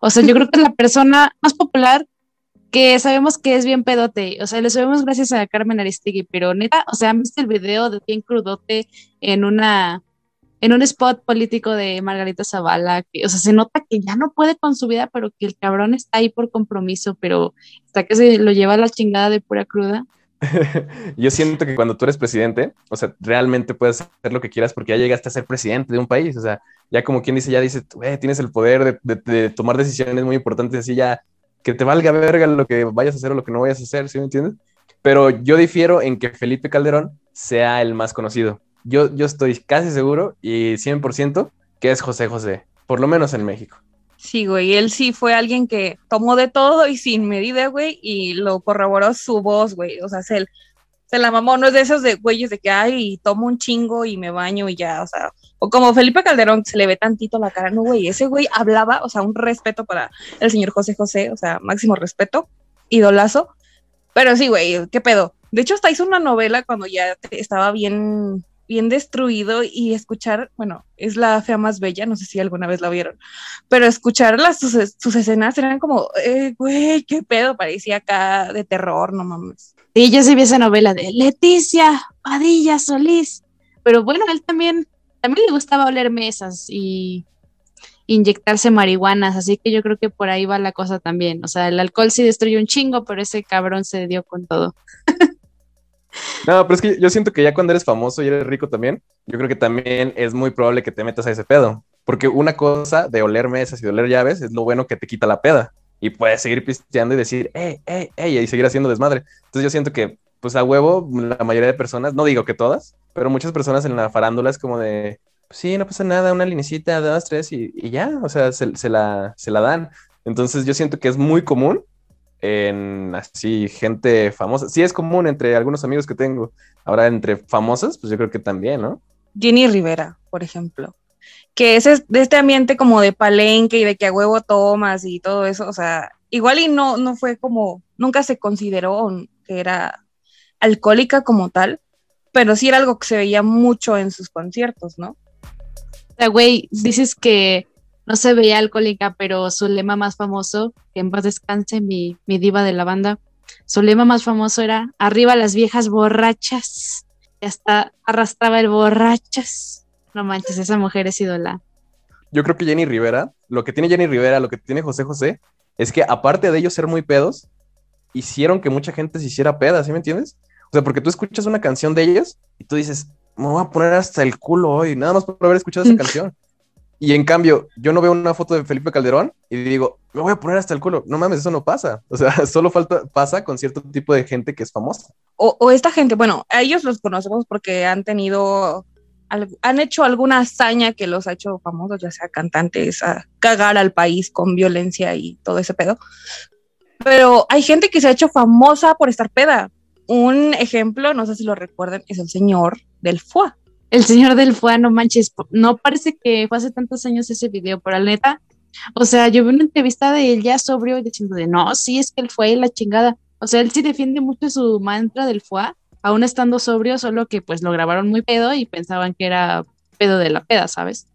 O sea, yo creo que es la persona más popular que sabemos que es bien pedote. O sea, le sabemos gracias a Carmen Aristegui, pero neta, o sea, ¿han visto el video de bien crudote en una en un spot político de Margarita Zavala, que, o sea, se nota que ya no puede con su vida, pero que el cabrón está ahí por compromiso, pero hasta que se lo lleva a la chingada de pura cruda. [laughs] Yo siento que cuando tú eres presidente, o sea, realmente puedes hacer lo que quieras porque ya llegaste a ser presidente de un país, o sea, ya como quien dice, ya dice, tienes el poder de, de, tomar decisiones muy importantes, así ya, que te valga verga lo que vayas a hacer o lo que no vayas a hacer, ¿sí me entiendes? Pero yo difiero en que Felipe Calderón sea el más conocido yo, yo estoy casi seguro y 100% que es José José, por lo menos en México. Sí, güey, él sí fue alguien que tomó de todo y sin medida, güey, y lo corroboró su voz, güey. O sea, se, se la mamó, no es de esos de güeyes de que, ay, tomo un chingo y me baño y ya, o sea, o como Felipe Calderón, se le ve tantito la cara, no, güey, ese güey hablaba, o sea, un respeto para el señor José José, o sea, máximo respeto, idolazo, pero sí, güey, qué pedo. De hecho, hasta hizo una novela cuando ya estaba bien bien destruido y escuchar, bueno, es la fea más bella, no sé si alguna vez la vieron, pero escuchar las, sus, escenas eran como, eh, güey, qué pedo, parecía acá de terror, no mames. Sí, yo sí vi esa novela de Leticia Padilla Solís, pero bueno, él también, también le gustaba oler mesas y inyectarse marihuanas, así que yo creo que por ahí va la cosa también, o sea, el alcohol sí destruyó un chingo, pero ese cabrón se dio con todo. [laughs] No, pero es que yo siento que ya cuando eres famoso y eres rico también, yo creo que también es muy probable que te metas a ese pedo. Porque una cosa de oler mesas y de oler llaves es lo bueno que te quita la peda. Y puedes seguir pisteando y decir, ey, ey, ey, y seguir haciendo desmadre. Entonces yo siento que, pues a huevo, la mayoría de personas, no digo que todas, pero muchas personas en la farándula es como de, pues sí, no pasa nada, una linecita, dos, tres, y, ya, o sea, se, se, la, se la dan. Entonces yo siento que es muy común en así gente famosa. Sí es común entre algunos amigos que tengo. Ahora entre famosas, pues yo creo que también, ¿no? Jenny Rivera, por ejemplo. Que ese de este ambiente como de palenque y de que a huevo tomas y todo eso, o sea, igual y no, no fue como, nunca se consideró que era alcohólica como tal, pero sí era algo que se veía mucho en sus conciertos, ¿no? O sea, güey, dices que no se veía alcohólica, pero su lema más famoso, que en paz descanse mi, mi diva de la banda, su lema más famoso era arriba las viejas borrachas. Y hasta arrastraba el borrachas. No manches, esa mujer es ídola. Yo creo que Jenny Rivera, lo que tiene Jenny Rivera, lo que tiene José José, es que aparte de ellos ser muy pedos, hicieron que mucha gente se hiciera peda, ¿sí me entiendes? O sea, porque tú escuchas una canción de ellos y tú dices, me voy a poner hasta el culo hoy, nada más por haber escuchado esa [laughs] canción. Y en cambio, yo no veo una foto de Felipe Calderón y digo, me voy a poner hasta el culo. No mames, eso no pasa. O sea, [laughs] solo falta, pasa con cierto tipo de gente que es famosa. O, esta gente, bueno, ellos los conocemos porque han tenido, han hecho alguna hazaña que los ha hecho famosos, ya sea cantantes, a cagar al país con violencia y todo ese pedo. Pero hay gente que se ha hecho famosa por estar peda. Un ejemplo, no sé si lo recuerdan, es el señor del FUA el señor del fue, no manches, no parece que fue hace tantos años ese video, pero la neta, o sea, yo vi una entrevista de él ya sobrio diciendo de no, sí, es que él fue la chingada. O sea, él sí defiende mucho su mantra del fue, aún estando sobrio, solo que pues lo grabaron muy pedo y pensaban que era pedo de la peda, ¿sabes?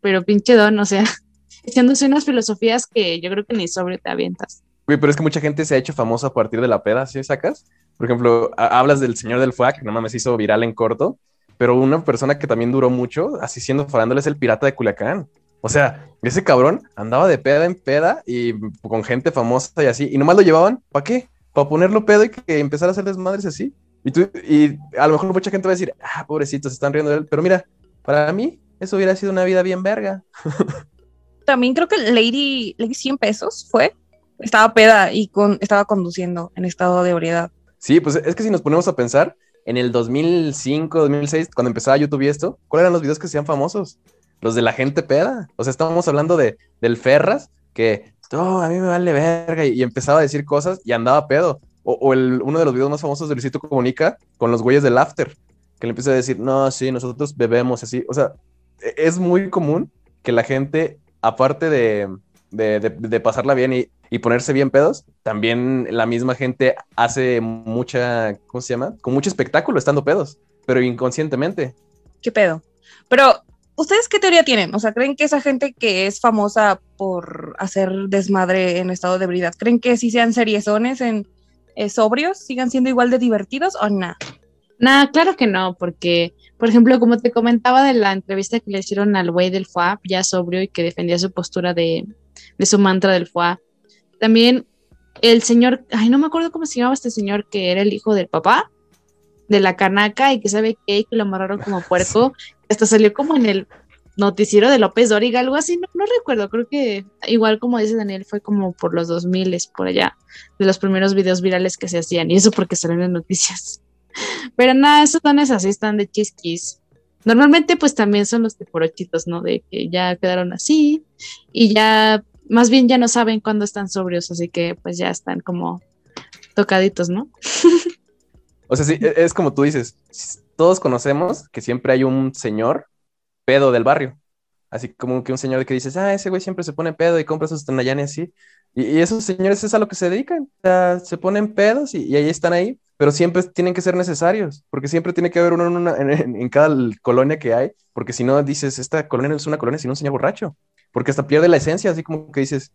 Pero pinche don, o sea, [laughs] haciéndose unas filosofías que yo creo que ni sobrio te avientas. Güey, pero es que mucha gente se ha hecho famosa a partir de la peda, ¿sí sacas? Por ejemplo, hablas del señor del FUA, que no mames hizo viral en corto, pero una persona que también duró mucho, así siendo farándole, es el pirata de Culiacán. O sea, ese cabrón andaba de peda en peda y con gente famosa y así, y nomás lo llevaban, ¿para qué? Para ponerlo pedo y que empezara a hacer desmadres así. Y, tú, y a lo mejor mucha gente va a decir, ah, pobrecito, se están riendo de él, pero mira, para mí eso hubiera sido una vida bien verga. [laughs] También creo que Lady, Lady 100 pesos fue, estaba peda y con, estaba conduciendo en estado de ebriedad. Sí, pues es que si nos ponemos a pensar, en el 2005, 2006, cuando empezaba YouTube y esto, ¿cuáles eran los videos que hacían famosos? Los de la gente peda. O sea, estábamos hablando de, del Ferras, que, no, a mí me vale verga, y, empezaba a decir cosas y andaba pedo. O, el, uno de los videos más famosos de Luisito Comunica con los güeyes del after, que le empieza a decir, no, sí, nosotros bebemos así. O sea, e, es muy común que la gente, aparte de, de, de, pasarla bien y, y, ponerse bien pedos, también la misma gente hace mucha, ¿cómo se llama? Con mucho espectáculo estando pedos, pero inconscientemente. ¿Qué pedo? Pero, ¿ustedes qué teoría tienen? O sea, ¿creen que esa gente que es famosa por hacer desmadre en estado de ebriedad, ¿creen que si sean seriezones en eh, sobrios, sigan siendo igual de divertidos o no? Nada, claro que no, porque, por ejemplo, como te comentaba de la entrevista que le hicieron al güey del FUA, ya sobrio y que defendía su postura de, de su mantra del FUA, también el señor, ay, no me acuerdo cómo se llamaba este señor que era el hijo del papá, de la canaca y que sabe que lo amarraron como [laughs] puerco. Hasta salió como en el noticiero de López Dóriga, algo así, no, recuerdo, creo que igual como dice Daniel, fue como por los 2000 por allá, de los primeros videos virales que se hacían, y eso porque salen en noticias. [laughs] Pero nada, esos dones así están de chisquis. Normalmente pues también son los de porochitos, ¿no? De que ya quedaron así y ya, más bien ya no saben cuándo están sobrios, así que pues ya están como tocaditos, ¿no? O sea, sí, e, es como tú dices, todos conocemos que siempre hay un señor pedo del barrio. Así como que un señor que dices, ah, ese güey siempre se pone pedo y compra sus tenayanes así. Y, esos señores es a lo que se dedican. Se ponen pedos y, ahí están ahí, pero siempre tienen que ser necesarios, porque siempre tiene que haber uno en, cada colonia que hay, porque si no dices, esta colonia no es una colonia, sino un señor borracho, porque hasta pierde la esencia, así como que dices,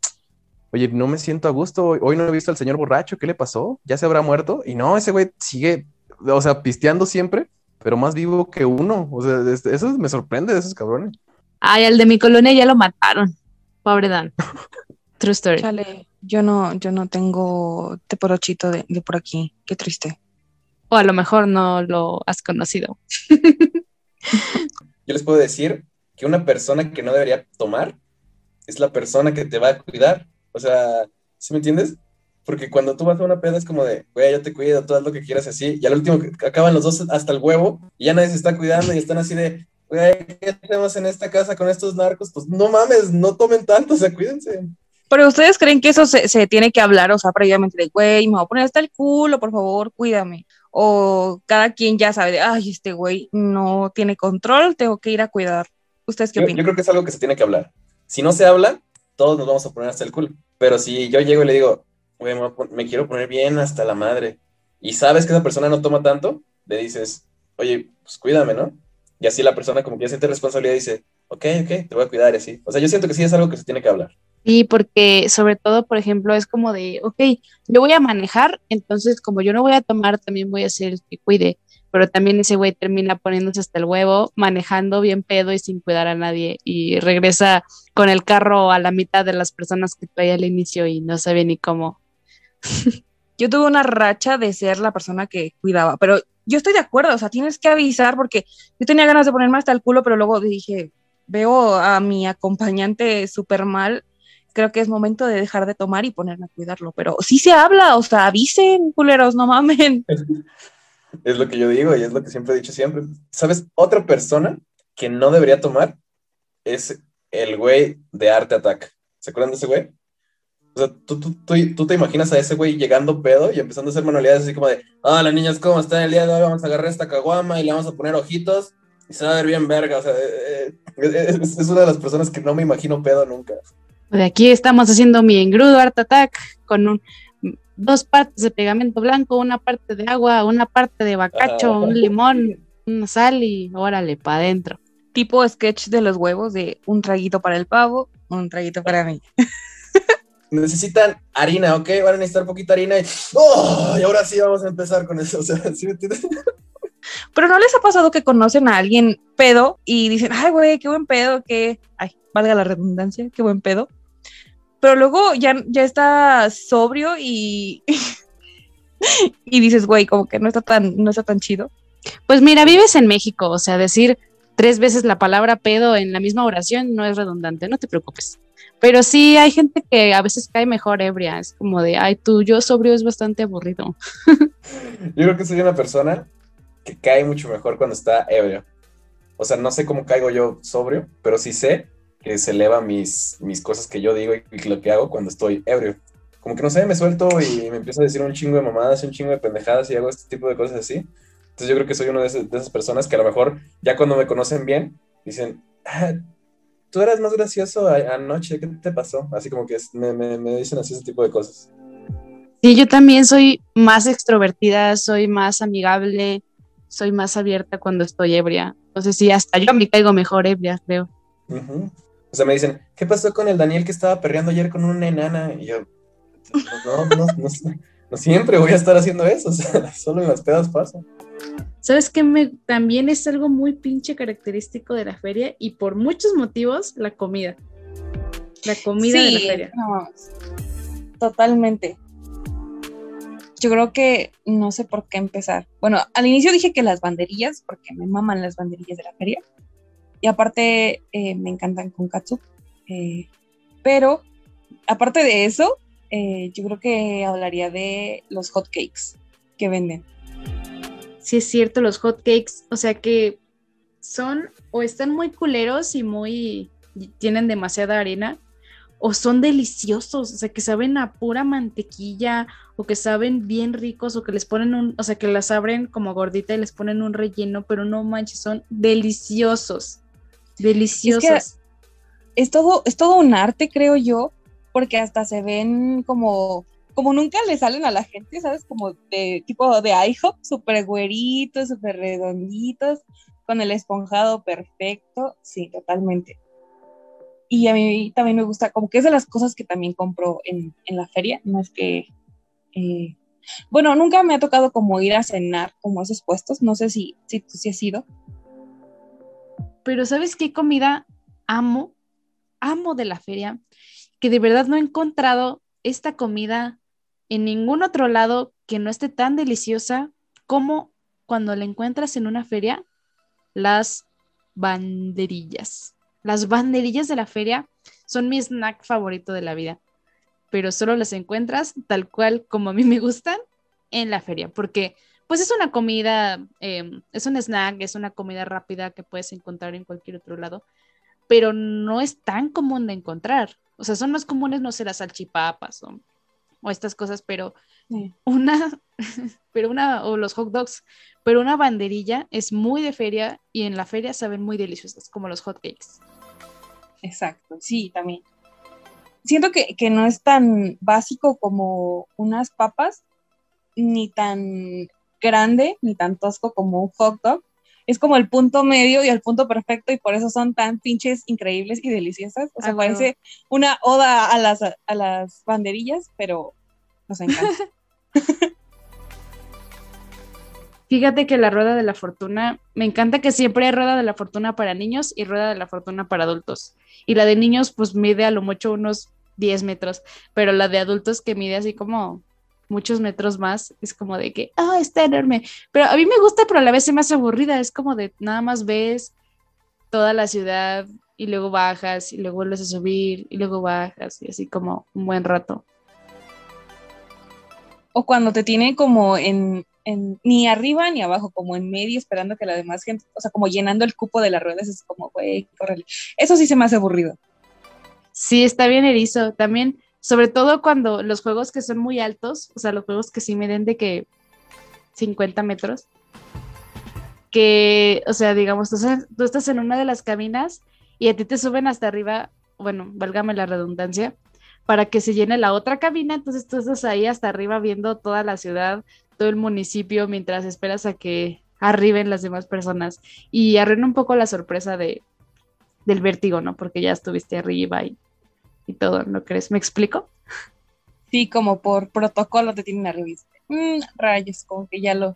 oye, no me siento a gusto, hoy no he visto al señor borracho, ¿qué le pasó? ¿Ya se habrá muerto? Y no, ese güey sigue, o sea, pisteando siempre, pero más vivo que uno. O sea, eso me sorprende de esos cabrones. Ay, al de mi colonia ya lo mataron. Pobre Dan. [laughs] True story. Chale, yo no, yo no tengo teporochito de, de por aquí. Qué triste. O a lo mejor no lo has conocido. [laughs] yo les puedo decir que una persona que no debería tomar es la persona que te va a cuidar. O sea, ¿sí me entiendes? Porque cuando tú vas a una peda es como de, güey, yo te cuido, tú haz lo que quieras así. Y al último acaban los dos hasta el huevo y ya nadie se está cuidando y están así de, güey, ¿qué hacemos en esta casa con estos narcos? Pues no mames, no tomen tanto, o sea, cuídense. Pero ustedes creen que eso se, se tiene que hablar, o sea, previamente de, güey, me voy a poner hasta el culo, por favor, cuídame. O cada quien ya sabe de, ay, este güey no tiene control, tengo que ir a cuidar. ¿Ustedes qué opinan? Yo creo que es algo que se tiene que hablar. Si no se habla, todos nos vamos a poner hasta el culo. Pero si yo llego y le digo, güey, me, quiero poner bien hasta la madre, y sabes que esa persona no toma tanto, le dices, oye, pues cuídame, ¿no? Y así la persona como que ya siente responsabilidad y dice, ok, ok, te voy a cuidar así. O sea, yo siento que sí es algo que se tiene que hablar. Sí, porque sobre todo, por ejemplo, es como de, ok, yo voy a manejar, entonces como yo no voy a tomar, también voy a ser el que cuide pero también ese güey termina poniéndose hasta el huevo, manejando bien pedo y sin cuidar a nadie y regresa con el carro a la mitad de las personas que traía al inicio y no sabe ni cómo. [laughs] Yo tuve una racha de ser la persona que cuidaba, pero yo estoy de acuerdo, o sea, tienes que avisar porque yo tenía ganas de ponerme hasta el culo, pero luego dije, veo a mi acompañante súper mal, creo que es momento de dejar de tomar y ponerme a cuidarlo, pero sí se habla, o sea, avisen, culeros, no mamen. [laughs] Es lo que yo digo y es lo que siempre he dicho siempre. ¿Sabes? Otra persona que no debería tomar es el güey de Arte Attack. ¿Se acuerdan de ese güey? O sea, ¿tú, tú, tú, te imaginas a ese güey llegando pedo y empezando a hacer manualidades así como de, ah, las niñas, ¿cómo están el día de hoy? Vamos a agarrar esta caguama y le vamos a poner ojitos y se va a ver bien verga. O sea, eh, eh, es, una de las personas que no me imagino pedo nunca. De aquí estamos haciendo mi engrudo Art Attack con un dos partes de pegamento blanco, una parte de agua, una parte de bacacho, un limón, una sal y órale, para adentro. Tipo sketch de los huevos de un traguito para el pavo, un traguito para mí. [laughs] Necesitan harina, ¿ok? Van a necesitar poquita harina y, ¡oh! y ahora sí vamos a empezar con eso. [laughs] O sea, ¿sí me entiendes? Pero ¿no les ha pasado que conocen a alguien pedo y dicen, ay, güey, qué buen pedo, que, ay, valga la redundancia, qué buen pedo? Pero luego ya, ya está sobrio y, [laughs] y dices, güey, como que no está, tan, no está tan chido. Pues mira, vives en México, o sea, decir tres veces la palabra pedo en la misma oración no es redundante, no te preocupes. Pero sí hay gente que a veces cae mejor ebria, es como de, ay, tú, yo sobrio es bastante aburrido. [laughs] Yo creo que soy una persona que cae mucho mejor cuando está ebrio. O sea, no sé cómo caigo yo sobrio, pero sí sé que se eleva mis, mis cosas que yo digo y lo que hago cuando estoy ebrio. Como que no sé, me suelto y me empiezo a decir un chingo de mamadas, un chingo de pendejadas y hago este tipo de cosas así. Entonces yo creo que soy una de, esas personas que a lo mejor ya cuando me conocen bien, dicen, ah, tú eras más gracioso anoche, ¿qué te pasó? Así como que me, me, me dicen así ese tipo de cosas. Sí, yo también soy más extrovertida, soy más amigable, soy más abierta cuando estoy ebria. Entonces sí, hasta yo me caigo mejor ebria, creo. O sea, me dicen, ¿qué pasó con el Daniel que estaba perreando ayer con una enana? Y yo, no, no, no, no siempre voy a estar haciendo eso, [laughs] o sea, solo en las pedas pasa. ¿Sabes qué? Me, también es algo muy pinche característico de la feria y por muchos motivos, la comida. La comida de la feria. totalmente. Yo creo que no sé por qué empezar. Bueno, al inicio dije que las banderillas, porque me maman las banderillas de la feria. Y aparte eh, me encantan con katsu. Eh, pero aparte de eso, eh, yo creo que hablaría de los hot cakes que venden sí es cierto, los hot cakes, o sea que son o están muy culeros y muy tienen demasiada arena o son deliciosos, o sea que saben a pura mantequilla o que saben bien ricos o que les ponen un, o sea que las abren como gordita y les ponen un relleno, pero no manches, son deliciosos. Deliciosos. es todo es todo un arte, creo yo, porque hasta se ven como como nunca le salen a la gente, ¿sabes? Como de tipo de IHOP, súper güeritos, súper redonditos, con el esponjado perfecto. Sí, totalmente. Y a mí también me gusta, como que es de las cosas que también compro en, la feria, no es que... Eh, bueno, nunca me ha tocado como ir a cenar como esos puestos, no sé si, si tú sí has ido. Pero ¿sabes qué comida amo? Amo de la feria, que de verdad no he encontrado esta comida en ningún otro lado que no esté tan deliciosa como cuando la encuentras en una feria, las banderillas. Las banderillas de la feria son mi snack favorito de la vida, pero solo las encuentras tal cual como a mí me gustan en la feria, porque pues es una comida, em, es un snack, es una comida rápida que puedes encontrar en cualquier otro lado, pero no es tan común de encontrar. O sea, son más comunes, no sé, las salchipapas o o estas cosas, pero una, [laughs] pero una, o los hot dogs, pero una banderilla es muy de feria y en la feria saben muy deliciosas, como los hot cakes. Exacto, sí, también. Siento que, que no es tan básico como unas papas, ni tan grande, ni tan tosco como un hot dog, es como el punto medio y el punto perfecto y por eso son tan pinches increíbles y deliciosas. O sea, ah, parece una oda a las, a las banderillas, pero nos encanta. [laughs] Fíjate que la rueda de la fortuna, me encanta que siempre hay rueda de la fortuna para niños y rueda de la fortuna para adultos. Y la de niños pues mide a lo mucho unos 10 metros, pero la de adultos que mide así como muchos metros más, es como de que, ah, está enorme. Pero a mí me gusta, pero a la vez es más aburrida, es como de nada más ves toda la ciudad y luego bajas y luego vuelves a subir y luego bajas y así como un buen rato. O cuando te tiene como en, ni arriba ni abajo, como en medio, esperando que la demás gente, o sea, como llenando el cupo de las ruedas, es como, güey, córrele. Eso sí se me hace aburrido. Sí, está bien erizo. También sobre todo cuando los juegos que son muy altos, o sea, los juegos que sí miden de que 50 metros, que, o sea, digamos, tú, estás en una de las cabinas y a ti te suben hasta arriba, bueno, válgame la redundancia, para que se llene la otra cabina, entonces tú estás ahí hasta arriba viendo toda la ciudad, todo el municipio, mientras esperas a que arriben las demás personas y arruina un poco la sorpresa de, del vértigo, ¿no? Porque ya estuviste arriba y y todo, ¿no crees? ¿Me explico? Sí, como por protocolo te tienen arriba. Mm, rayos, como que ya lo,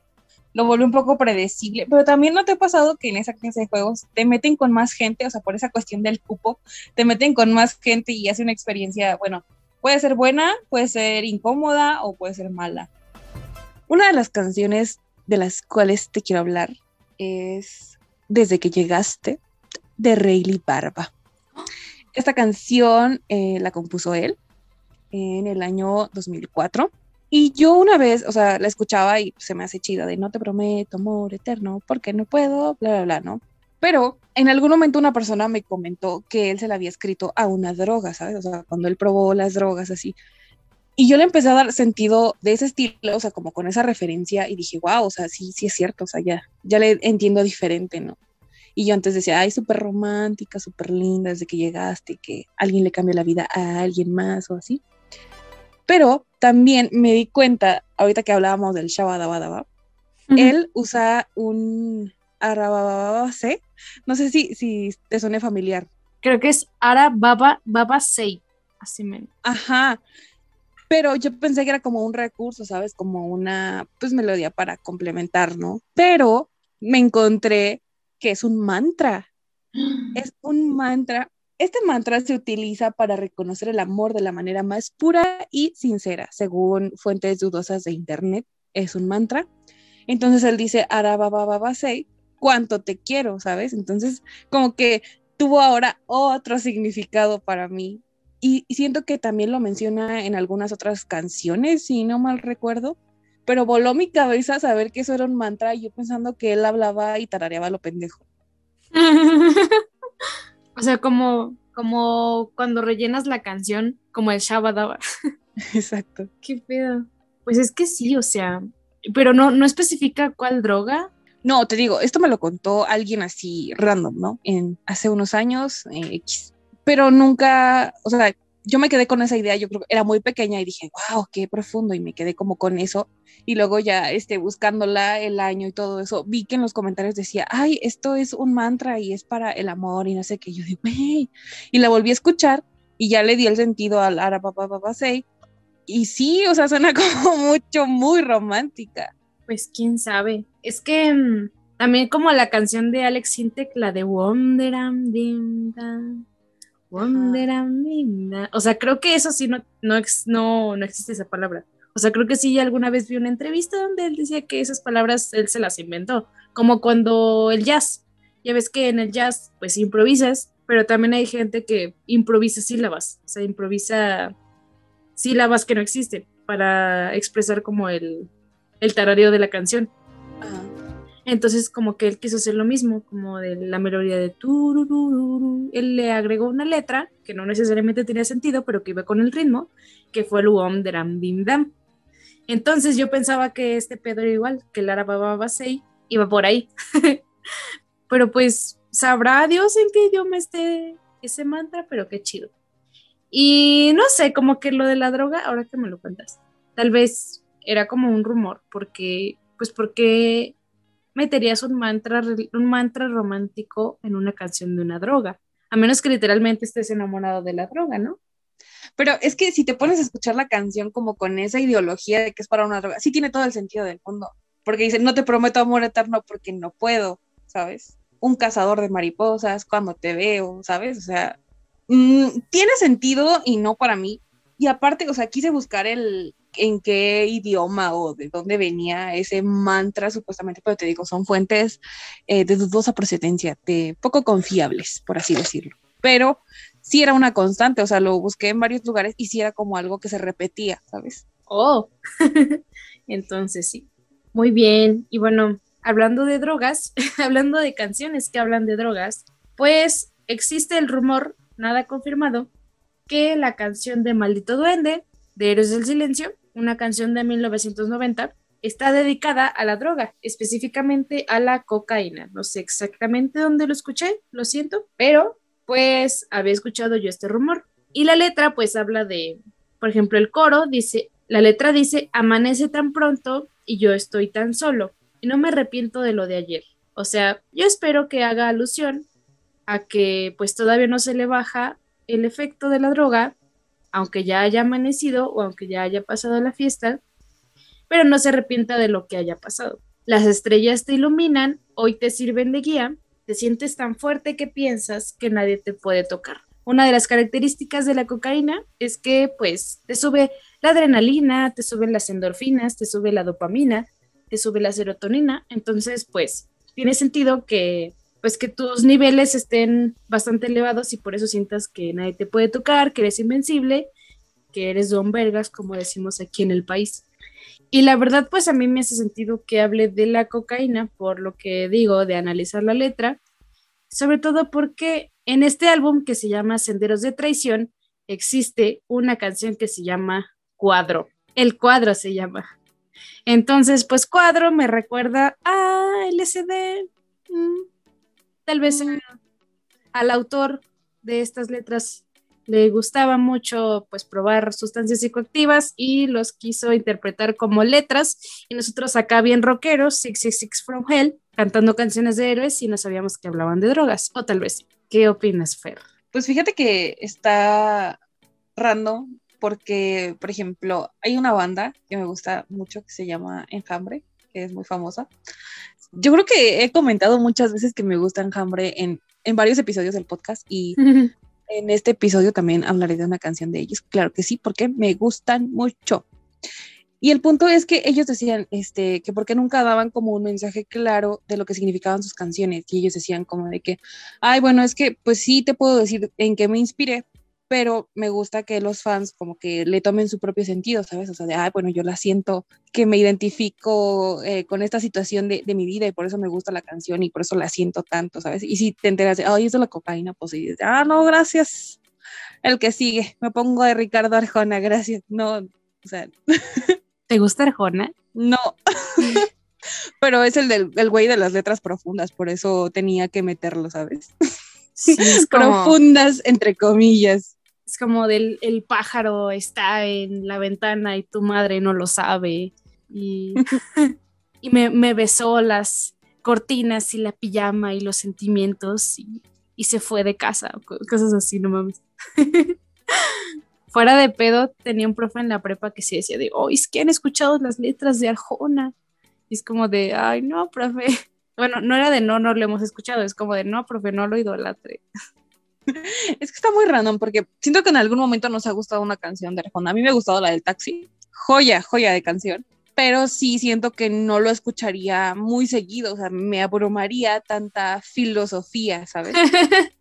lo vuelve un poco predecible. Pero también no te ha pasado que en esa clase de juegos te meten con más gente, o sea, por esa cuestión del cupo, te meten con más gente y hace una experiencia, bueno, puede ser buena, puede ser incómoda o puede ser mala. Una de las canciones de las cuales te quiero hablar es Desde que llegaste de Rayleigh Barba. Esta canción eh, la compuso él en el año 2004. Y yo una vez, o sea, la escuchaba y se me hace chida de no te prometo amor eterno porque no puedo, bla, bla, bla, ¿no? Pero en algún momento una persona me comentó que él se la había escrito a una droga, ¿sabes? O sea, cuando él probó las drogas así. Y yo le empecé a dar sentido de ese estilo, o sea, como con esa referencia y dije, wow, o sea, sí, sí es cierto, o sea, ya, ya le entiendo diferente, ¿no? Y yo antes decía, ay, súper romántica, súper linda desde que llegaste, que alguien le cambia la vida a alguien más o así. Pero también me di cuenta, ahorita que hablábamos del Shabadabadaba, él usa un Arababase, no sé si, si te suene familiar. Creo que es Arababa Baba Sei, así menos. Ajá, pero yo pensé que era como un recurso, ¿sabes? Como una, pues, melodía para complementar, ¿no? Pero me encontré que es un mantra. [gasps] Es un mantra. Este mantra se utiliza para reconocer el amor de la manera más pura y sincera, según fuentes dudosas de internet. Es un mantra. Entonces él dice, Arababababasei, cuánto te quiero, ¿sabes? Entonces, como que tuvo ahora otro significado para mí. Y, y siento que también lo menciona en algunas otras canciones, si no mal recuerdo pero voló mi cabeza saber que eso era un mantra y yo pensando que él hablaba y tarareaba lo pendejo. [laughs] o sea, como, como cuando rellenas la canción, como el Shabadaba. [laughs] Exacto. Qué pedo. Pues es que sí, o sea, pero no, no especifica cuál droga. No, te digo, esto me lo contó alguien así random, ¿no? En hace unos años, eh, X. Pero nunca, o sea, yo me quedé con esa idea, yo creo que era muy pequeña y dije, wow, qué profundo, y me quedé como con eso. Y luego ya este, buscándola el año y todo eso, vi que en los comentarios decía, ay, esto es un mantra y es para el amor y no sé qué. Yo digo, güey, y la volví a escuchar y ya le di el sentido al Arapapapapasei. Y sí, o sea, suena [laughs] como mucho, muy romántica. Pues quién sabe. Es que mm, también como la canción de Alex Sintek, la de Wonder Dim o sea, creo que eso sí no, no, no, no existe esa palabra. O sea, creo que sí, alguna vez vi una entrevista donde él decía que esas palabras él se las inventó, como cuando el jazz, ya ves que en el jazz pues improvisas, pero también hay gente que improvisa sílabas, o sea, improvisa sílabas que no existen para expresar como el, el tarareo de la canción. Entonces como que él quiso hacer lo mismo, como de la melodía de turururu. Él le agregó una letra que no necesariamente tenía sentido, pero que iba con el ritmo, que fue el Uom Dram Bim Dam. Entonces yo pensaba que este Pedro igual, que el Arabababasei iba por ahí. [laughs] pero pues sabrá Dios en qué idioma esté ese mantra, pero qué chido. Y no sé, como que lo de la droga, ahora que me lo cuentas, tal vez era como un rumor, porque, pues porque meterías un mantra, un mantra romántico en una canción de una droga, a menos que literalmente estés enamorado de la droga, ¿no? Pero es que si te pones a escuchar la canción como con esa ideología de que es para una droga, sí tiene todo el sentido del mundo, porque dice, no te prometo amor eterno porque no puedo, ¿sabes? Un cazador de mariposas, cuando te veo, ¿sabes? O sea, mm, tiene sentido y no para mí. Y aparte, o sea, quise buscar el, en qué idioma o de dónde venía ese mantra supuestamente, pero te digo, son fuentes eh, de dudosa procedencia, de poco confiables, por así decirlo. Pero sí era una constante, o sea, lo busqué en varios lugares y sí era como algo que se repetía, ¿sabes? Oh, [laughs] entonces sí. Muy bien. Y bueno, hablando de drogas, [laughs] hablando de canciones que hablan de drogas, pues existe el rumor, nada confirmado, que la canción de Maldito Duende, de Héroes del Silencio, una canción de 1990, está dedicada a la droga, específicamente a la cocaína. No sé exactamente dónde lo escuché, lo siento, pero pues había escuchado yo este rumor. Y la letra pues habla de, por ejemplo, el coro dice, la letra dice, amanece tan pronto y yo estoy tan solo y no me arrepiento de lo de ayer. O sea, yo espero que haga alusión a que pues todavía no se le baja el efecto de la droga aunque ya haya amanecido o aunque ya haya pasado la fiesta, pero no se arrepienta de lo que haya pasado. Las estrellas te iluminan, hoy te sirven de guía, te sientes tan fuerte que piensas que nadie te puede tocar. Una de las características de la cocaína es que pues te sube la adrenalina, te suben las endorfinas, te sube la dopamina, te sube la serotonina, entonces pues tiene sentido que pues que tus niveles estén bastante elevados y por eso sientas que nadie te puede tocar, que eres invencible, que eres don vergas, como decimos aquí en el país. Y la verdad, pues a mí me hace sentido que hable de la cocaína, por lo que digo, de analizar la letra, sobre todo porque en este álbum que se llama Senderos de Traición existe una canción que se llama Cuadro. El cuadro se llama. Entonces, pues cuadro me recuerda a LSD, mm, tal vez al autor de estas letras le gustaba mucho pues probar sustancias psicoactivas y los quiso interpretar como letras y nosotros acá bien rockeros, 666 from Hell, cantando canciones de héroes y no sabíamos que hablaban de drogas, o tal vez. ¿Qué opinas, Fer? Pues fíjate que está random porque, por ejemplo, hay una banda que me gusta mucho que se llama Enjambre, que es muy famosa. Yo creo que he comentado muchas veces que me gusta Enjambre en, en varios episodios del podcast y en este episodio también hablaré de una canción de ellos. Claro que sí, porque me gustan mucho. Y el punto es que ellos decían este, que porque nunca daban como un mensaje claro de lo que significaban sus canciones. Y ellos decían como de que, ay, bueno, es que pues sí te puedo decir en qué me inspiré, pero me gusta que los fans como que le tomen su propio sentido, ¿sabes? O sea, de, ay, bueno, yo la siento, que me identifico eh, con esta situación de, de, mi vida y por eso me gusta la canción y por eso la siento tanto, ¿sabes? Y si te enteras de, ay, es de la cocaína, pues sí, ah, no, gracias. El que sigue, me pongo de Ricardo Arjona, gracias. No, o sea. [laughs] ¿Te gusta Arjona? No. [laughs] Pero es el del el güey de las letras profundas, por eso tenía que meterlo, ¿sabes? Sí, es [laughs] como, profundas, entre comillas. Es como del el pájaro está en la ventana y tu madre no lo sabe. Y, [laughs] y me, me, besó las cortinas y la pijama y los sentimientos y, y se fue de casa, cosas así, no mames. [laughs] Fuera de pedo, tenía un profe en la prepa que se decía de, oh, es que han escuchado las letras de Arjona. Y es como de, ay, no, profe. [laughs] Bueno, no era de no, no lo hemos escuchado, es como de no, profe, no lo idolatre. [laughs] Es que está muy random porque siento que en algún momento nos ha gustado una canción de Arjona. A mí me ha gustado la del taxi. Joya, joya de canción. Pero sí siento que no lo escucharía muy seguido. O sea, me abrumaría tanta filosofía, ¿sabes? [laughs]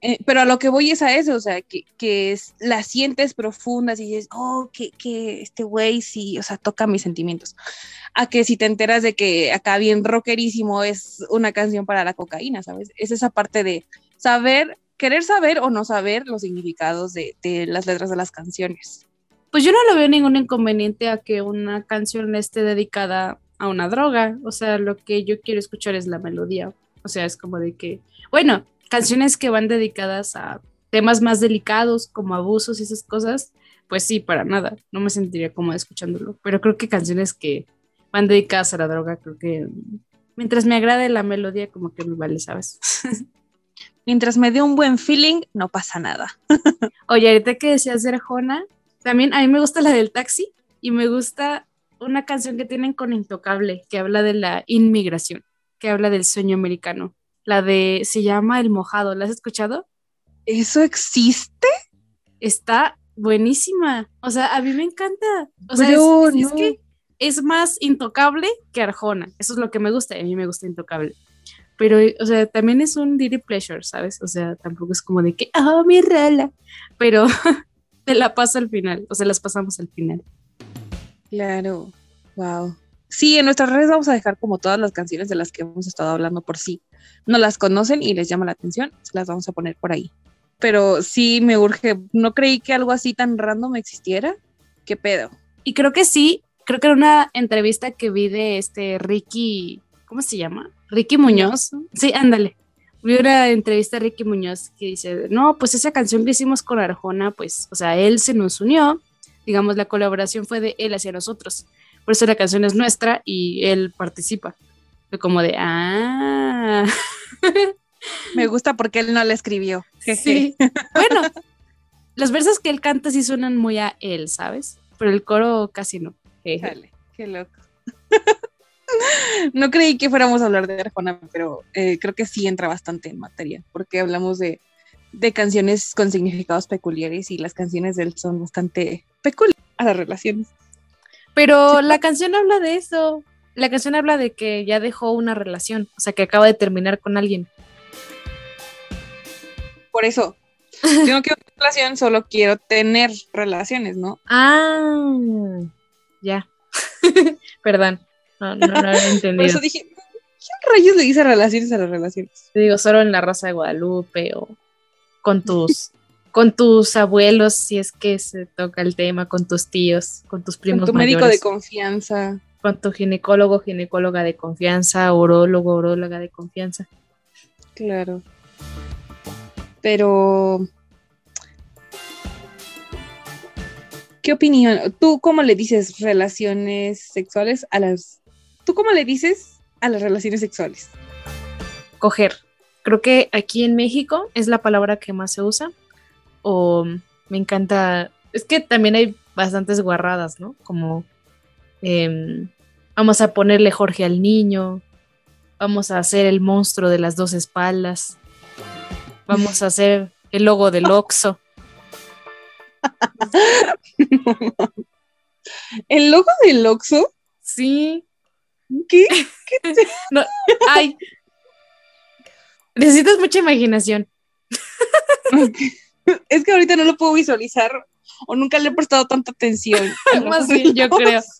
Eh, pero a lo que voy es a eso, o sea, que, que es, la sientes profundas y dices, oh, que, que este güey sí, o sea, toca mis sentimientos. A que si te enteras de que acá bien rockerísimo es una canción para la cocaína, ¿sabes? Es esa parte de saber, querer saber o no saber los significados de, de las letras de las canciones. Pues yo no lo veo ningún inconveniente a que una canción esté dedicada a una droga, o sea, lo que yo quiero escuchar es la melodía, o sea, es como de que, bueno, canciones que van dedicadas a temas más delicados como abusos y esas cosas, pues sí, para nada, no me sentiría cómoda escuchándolo, pero creo que canciones que van dedicadas a la droga, creo que mientras me agrade la melodía, como que me vale, ¿sabes? [laughs] mientras me dé un buen feeling, no pasa nada. [laughs] Oye, ahorita que decías de Arjona, también a mí me gusta la del taxi y me gusta una canción que tienen con Intocable, que habla de la inmigración, que habla del sueño americano la de, se llama El Mojado, ¿la has escuchado? ¿Eso existe? Está buenísima, o sea, a mí me encanta, o sea, Pero, es, es, no. es, que es más intocable que Arjona, eso es lo que me gusta, a mí me gusta intocable, pero, o sea, también es un dirty pleasure, ¿sabes? O sea, tampoco es como de que, oh, mi rala, pero [laughs] te la paso al final, o sea, las pasamos al final. Claro, wow. Sí, en nuestras redes vamos a dejar como todas las canciones de las que hemos estado hablando por sí. No las conocen y les llama la atención, se las vamos a poner por ahí. Pero sí me urge, no creí que algo así tan random existiera. ¿Qué pedo? Y creo que sí, creo que era una entrevista que vi de este Ricky, ¿cómo se llama? Ricky Muñoz. Sí, ándale. Vi una entrevista a Ricky Muñoz que dice, no, pues esa canción que hicimos con Arjona, pues, o sea, él se nos unió, digamos, la colaboración fue de él hacia nosotros por eso la canción es nuestra y él participa. Fue como de, ah. [laughs] Me gusta porque él no la escribió. Sí. bueno, los versos que él canta sí suenan muy a él, ¿sabes? Pero el coro casi no. Dale, qué loco. No creí que fuéramos a hablar de Arjona, pero eh, creo que sí entra bastante en materia, porque hablamos de, de canciones con significados peculiares y las canciones de él son bastante peculiares a las relaciones. Pero la canción habla de eso. La canción habla de que ya dejó una relación, o sea, que acaba de terminar con alguien. Por eso. [laughs] Yo no quiero relación, solo quiero tener relaciones, ¿no? Ah, ya. [laughs] Perdón. No, no, no había [laughs] entendido. Por eso dije, ¿Quién rayos le dice relaciones a las relaciones? Te digo, solo en la raza de Guadalupe o con tus, [laughs] con tus abuelos, si es que se toca el tema, con tus tíos, con tus primos. Con tu médico de confianza. con tu ginecólogo, ginecóloga de confianza, urólogo, uróloga de confianza. Claro. Pero. ¿Qué opinión? ¿Tú cómo le dices relaciones sexuales a las. ¿Tú cómo le dices a las relaciones sexuales? Coger. Creo que aquí en México es la palabra que más se usa. O me encanta. Es que también hay bastantes guarradas, ¿no? Como em, vamos a ponerle Jorge al niño. Vamos a hacer el monstruo de las dos espaldas. Vamos a hacer el logo del [laughs] Oxo. ¿El logo del Oxxo? Sí. ¿Qué? [laughs] No, ay. Necesitas mucha imaginación. Es que ahorita no lo puedo visualizar o nunca le he prestado tanta atención. [laughs] Más bien, yo creo. [laughs]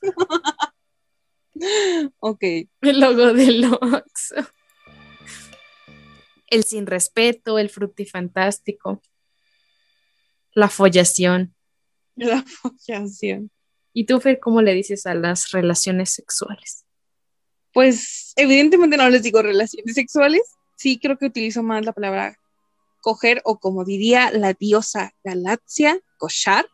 Ok. El logo del Oxxo. El sin respeto, el frutifantástico. La follación. La follación. ¿Y tú, Fer, cómo le dices a las relaciones sexuales? Pues evidentemente no les digo relaciones sexuales. Sí, creo que utilizo más la palabra coger o como diría la diosa Galaxia, cochar.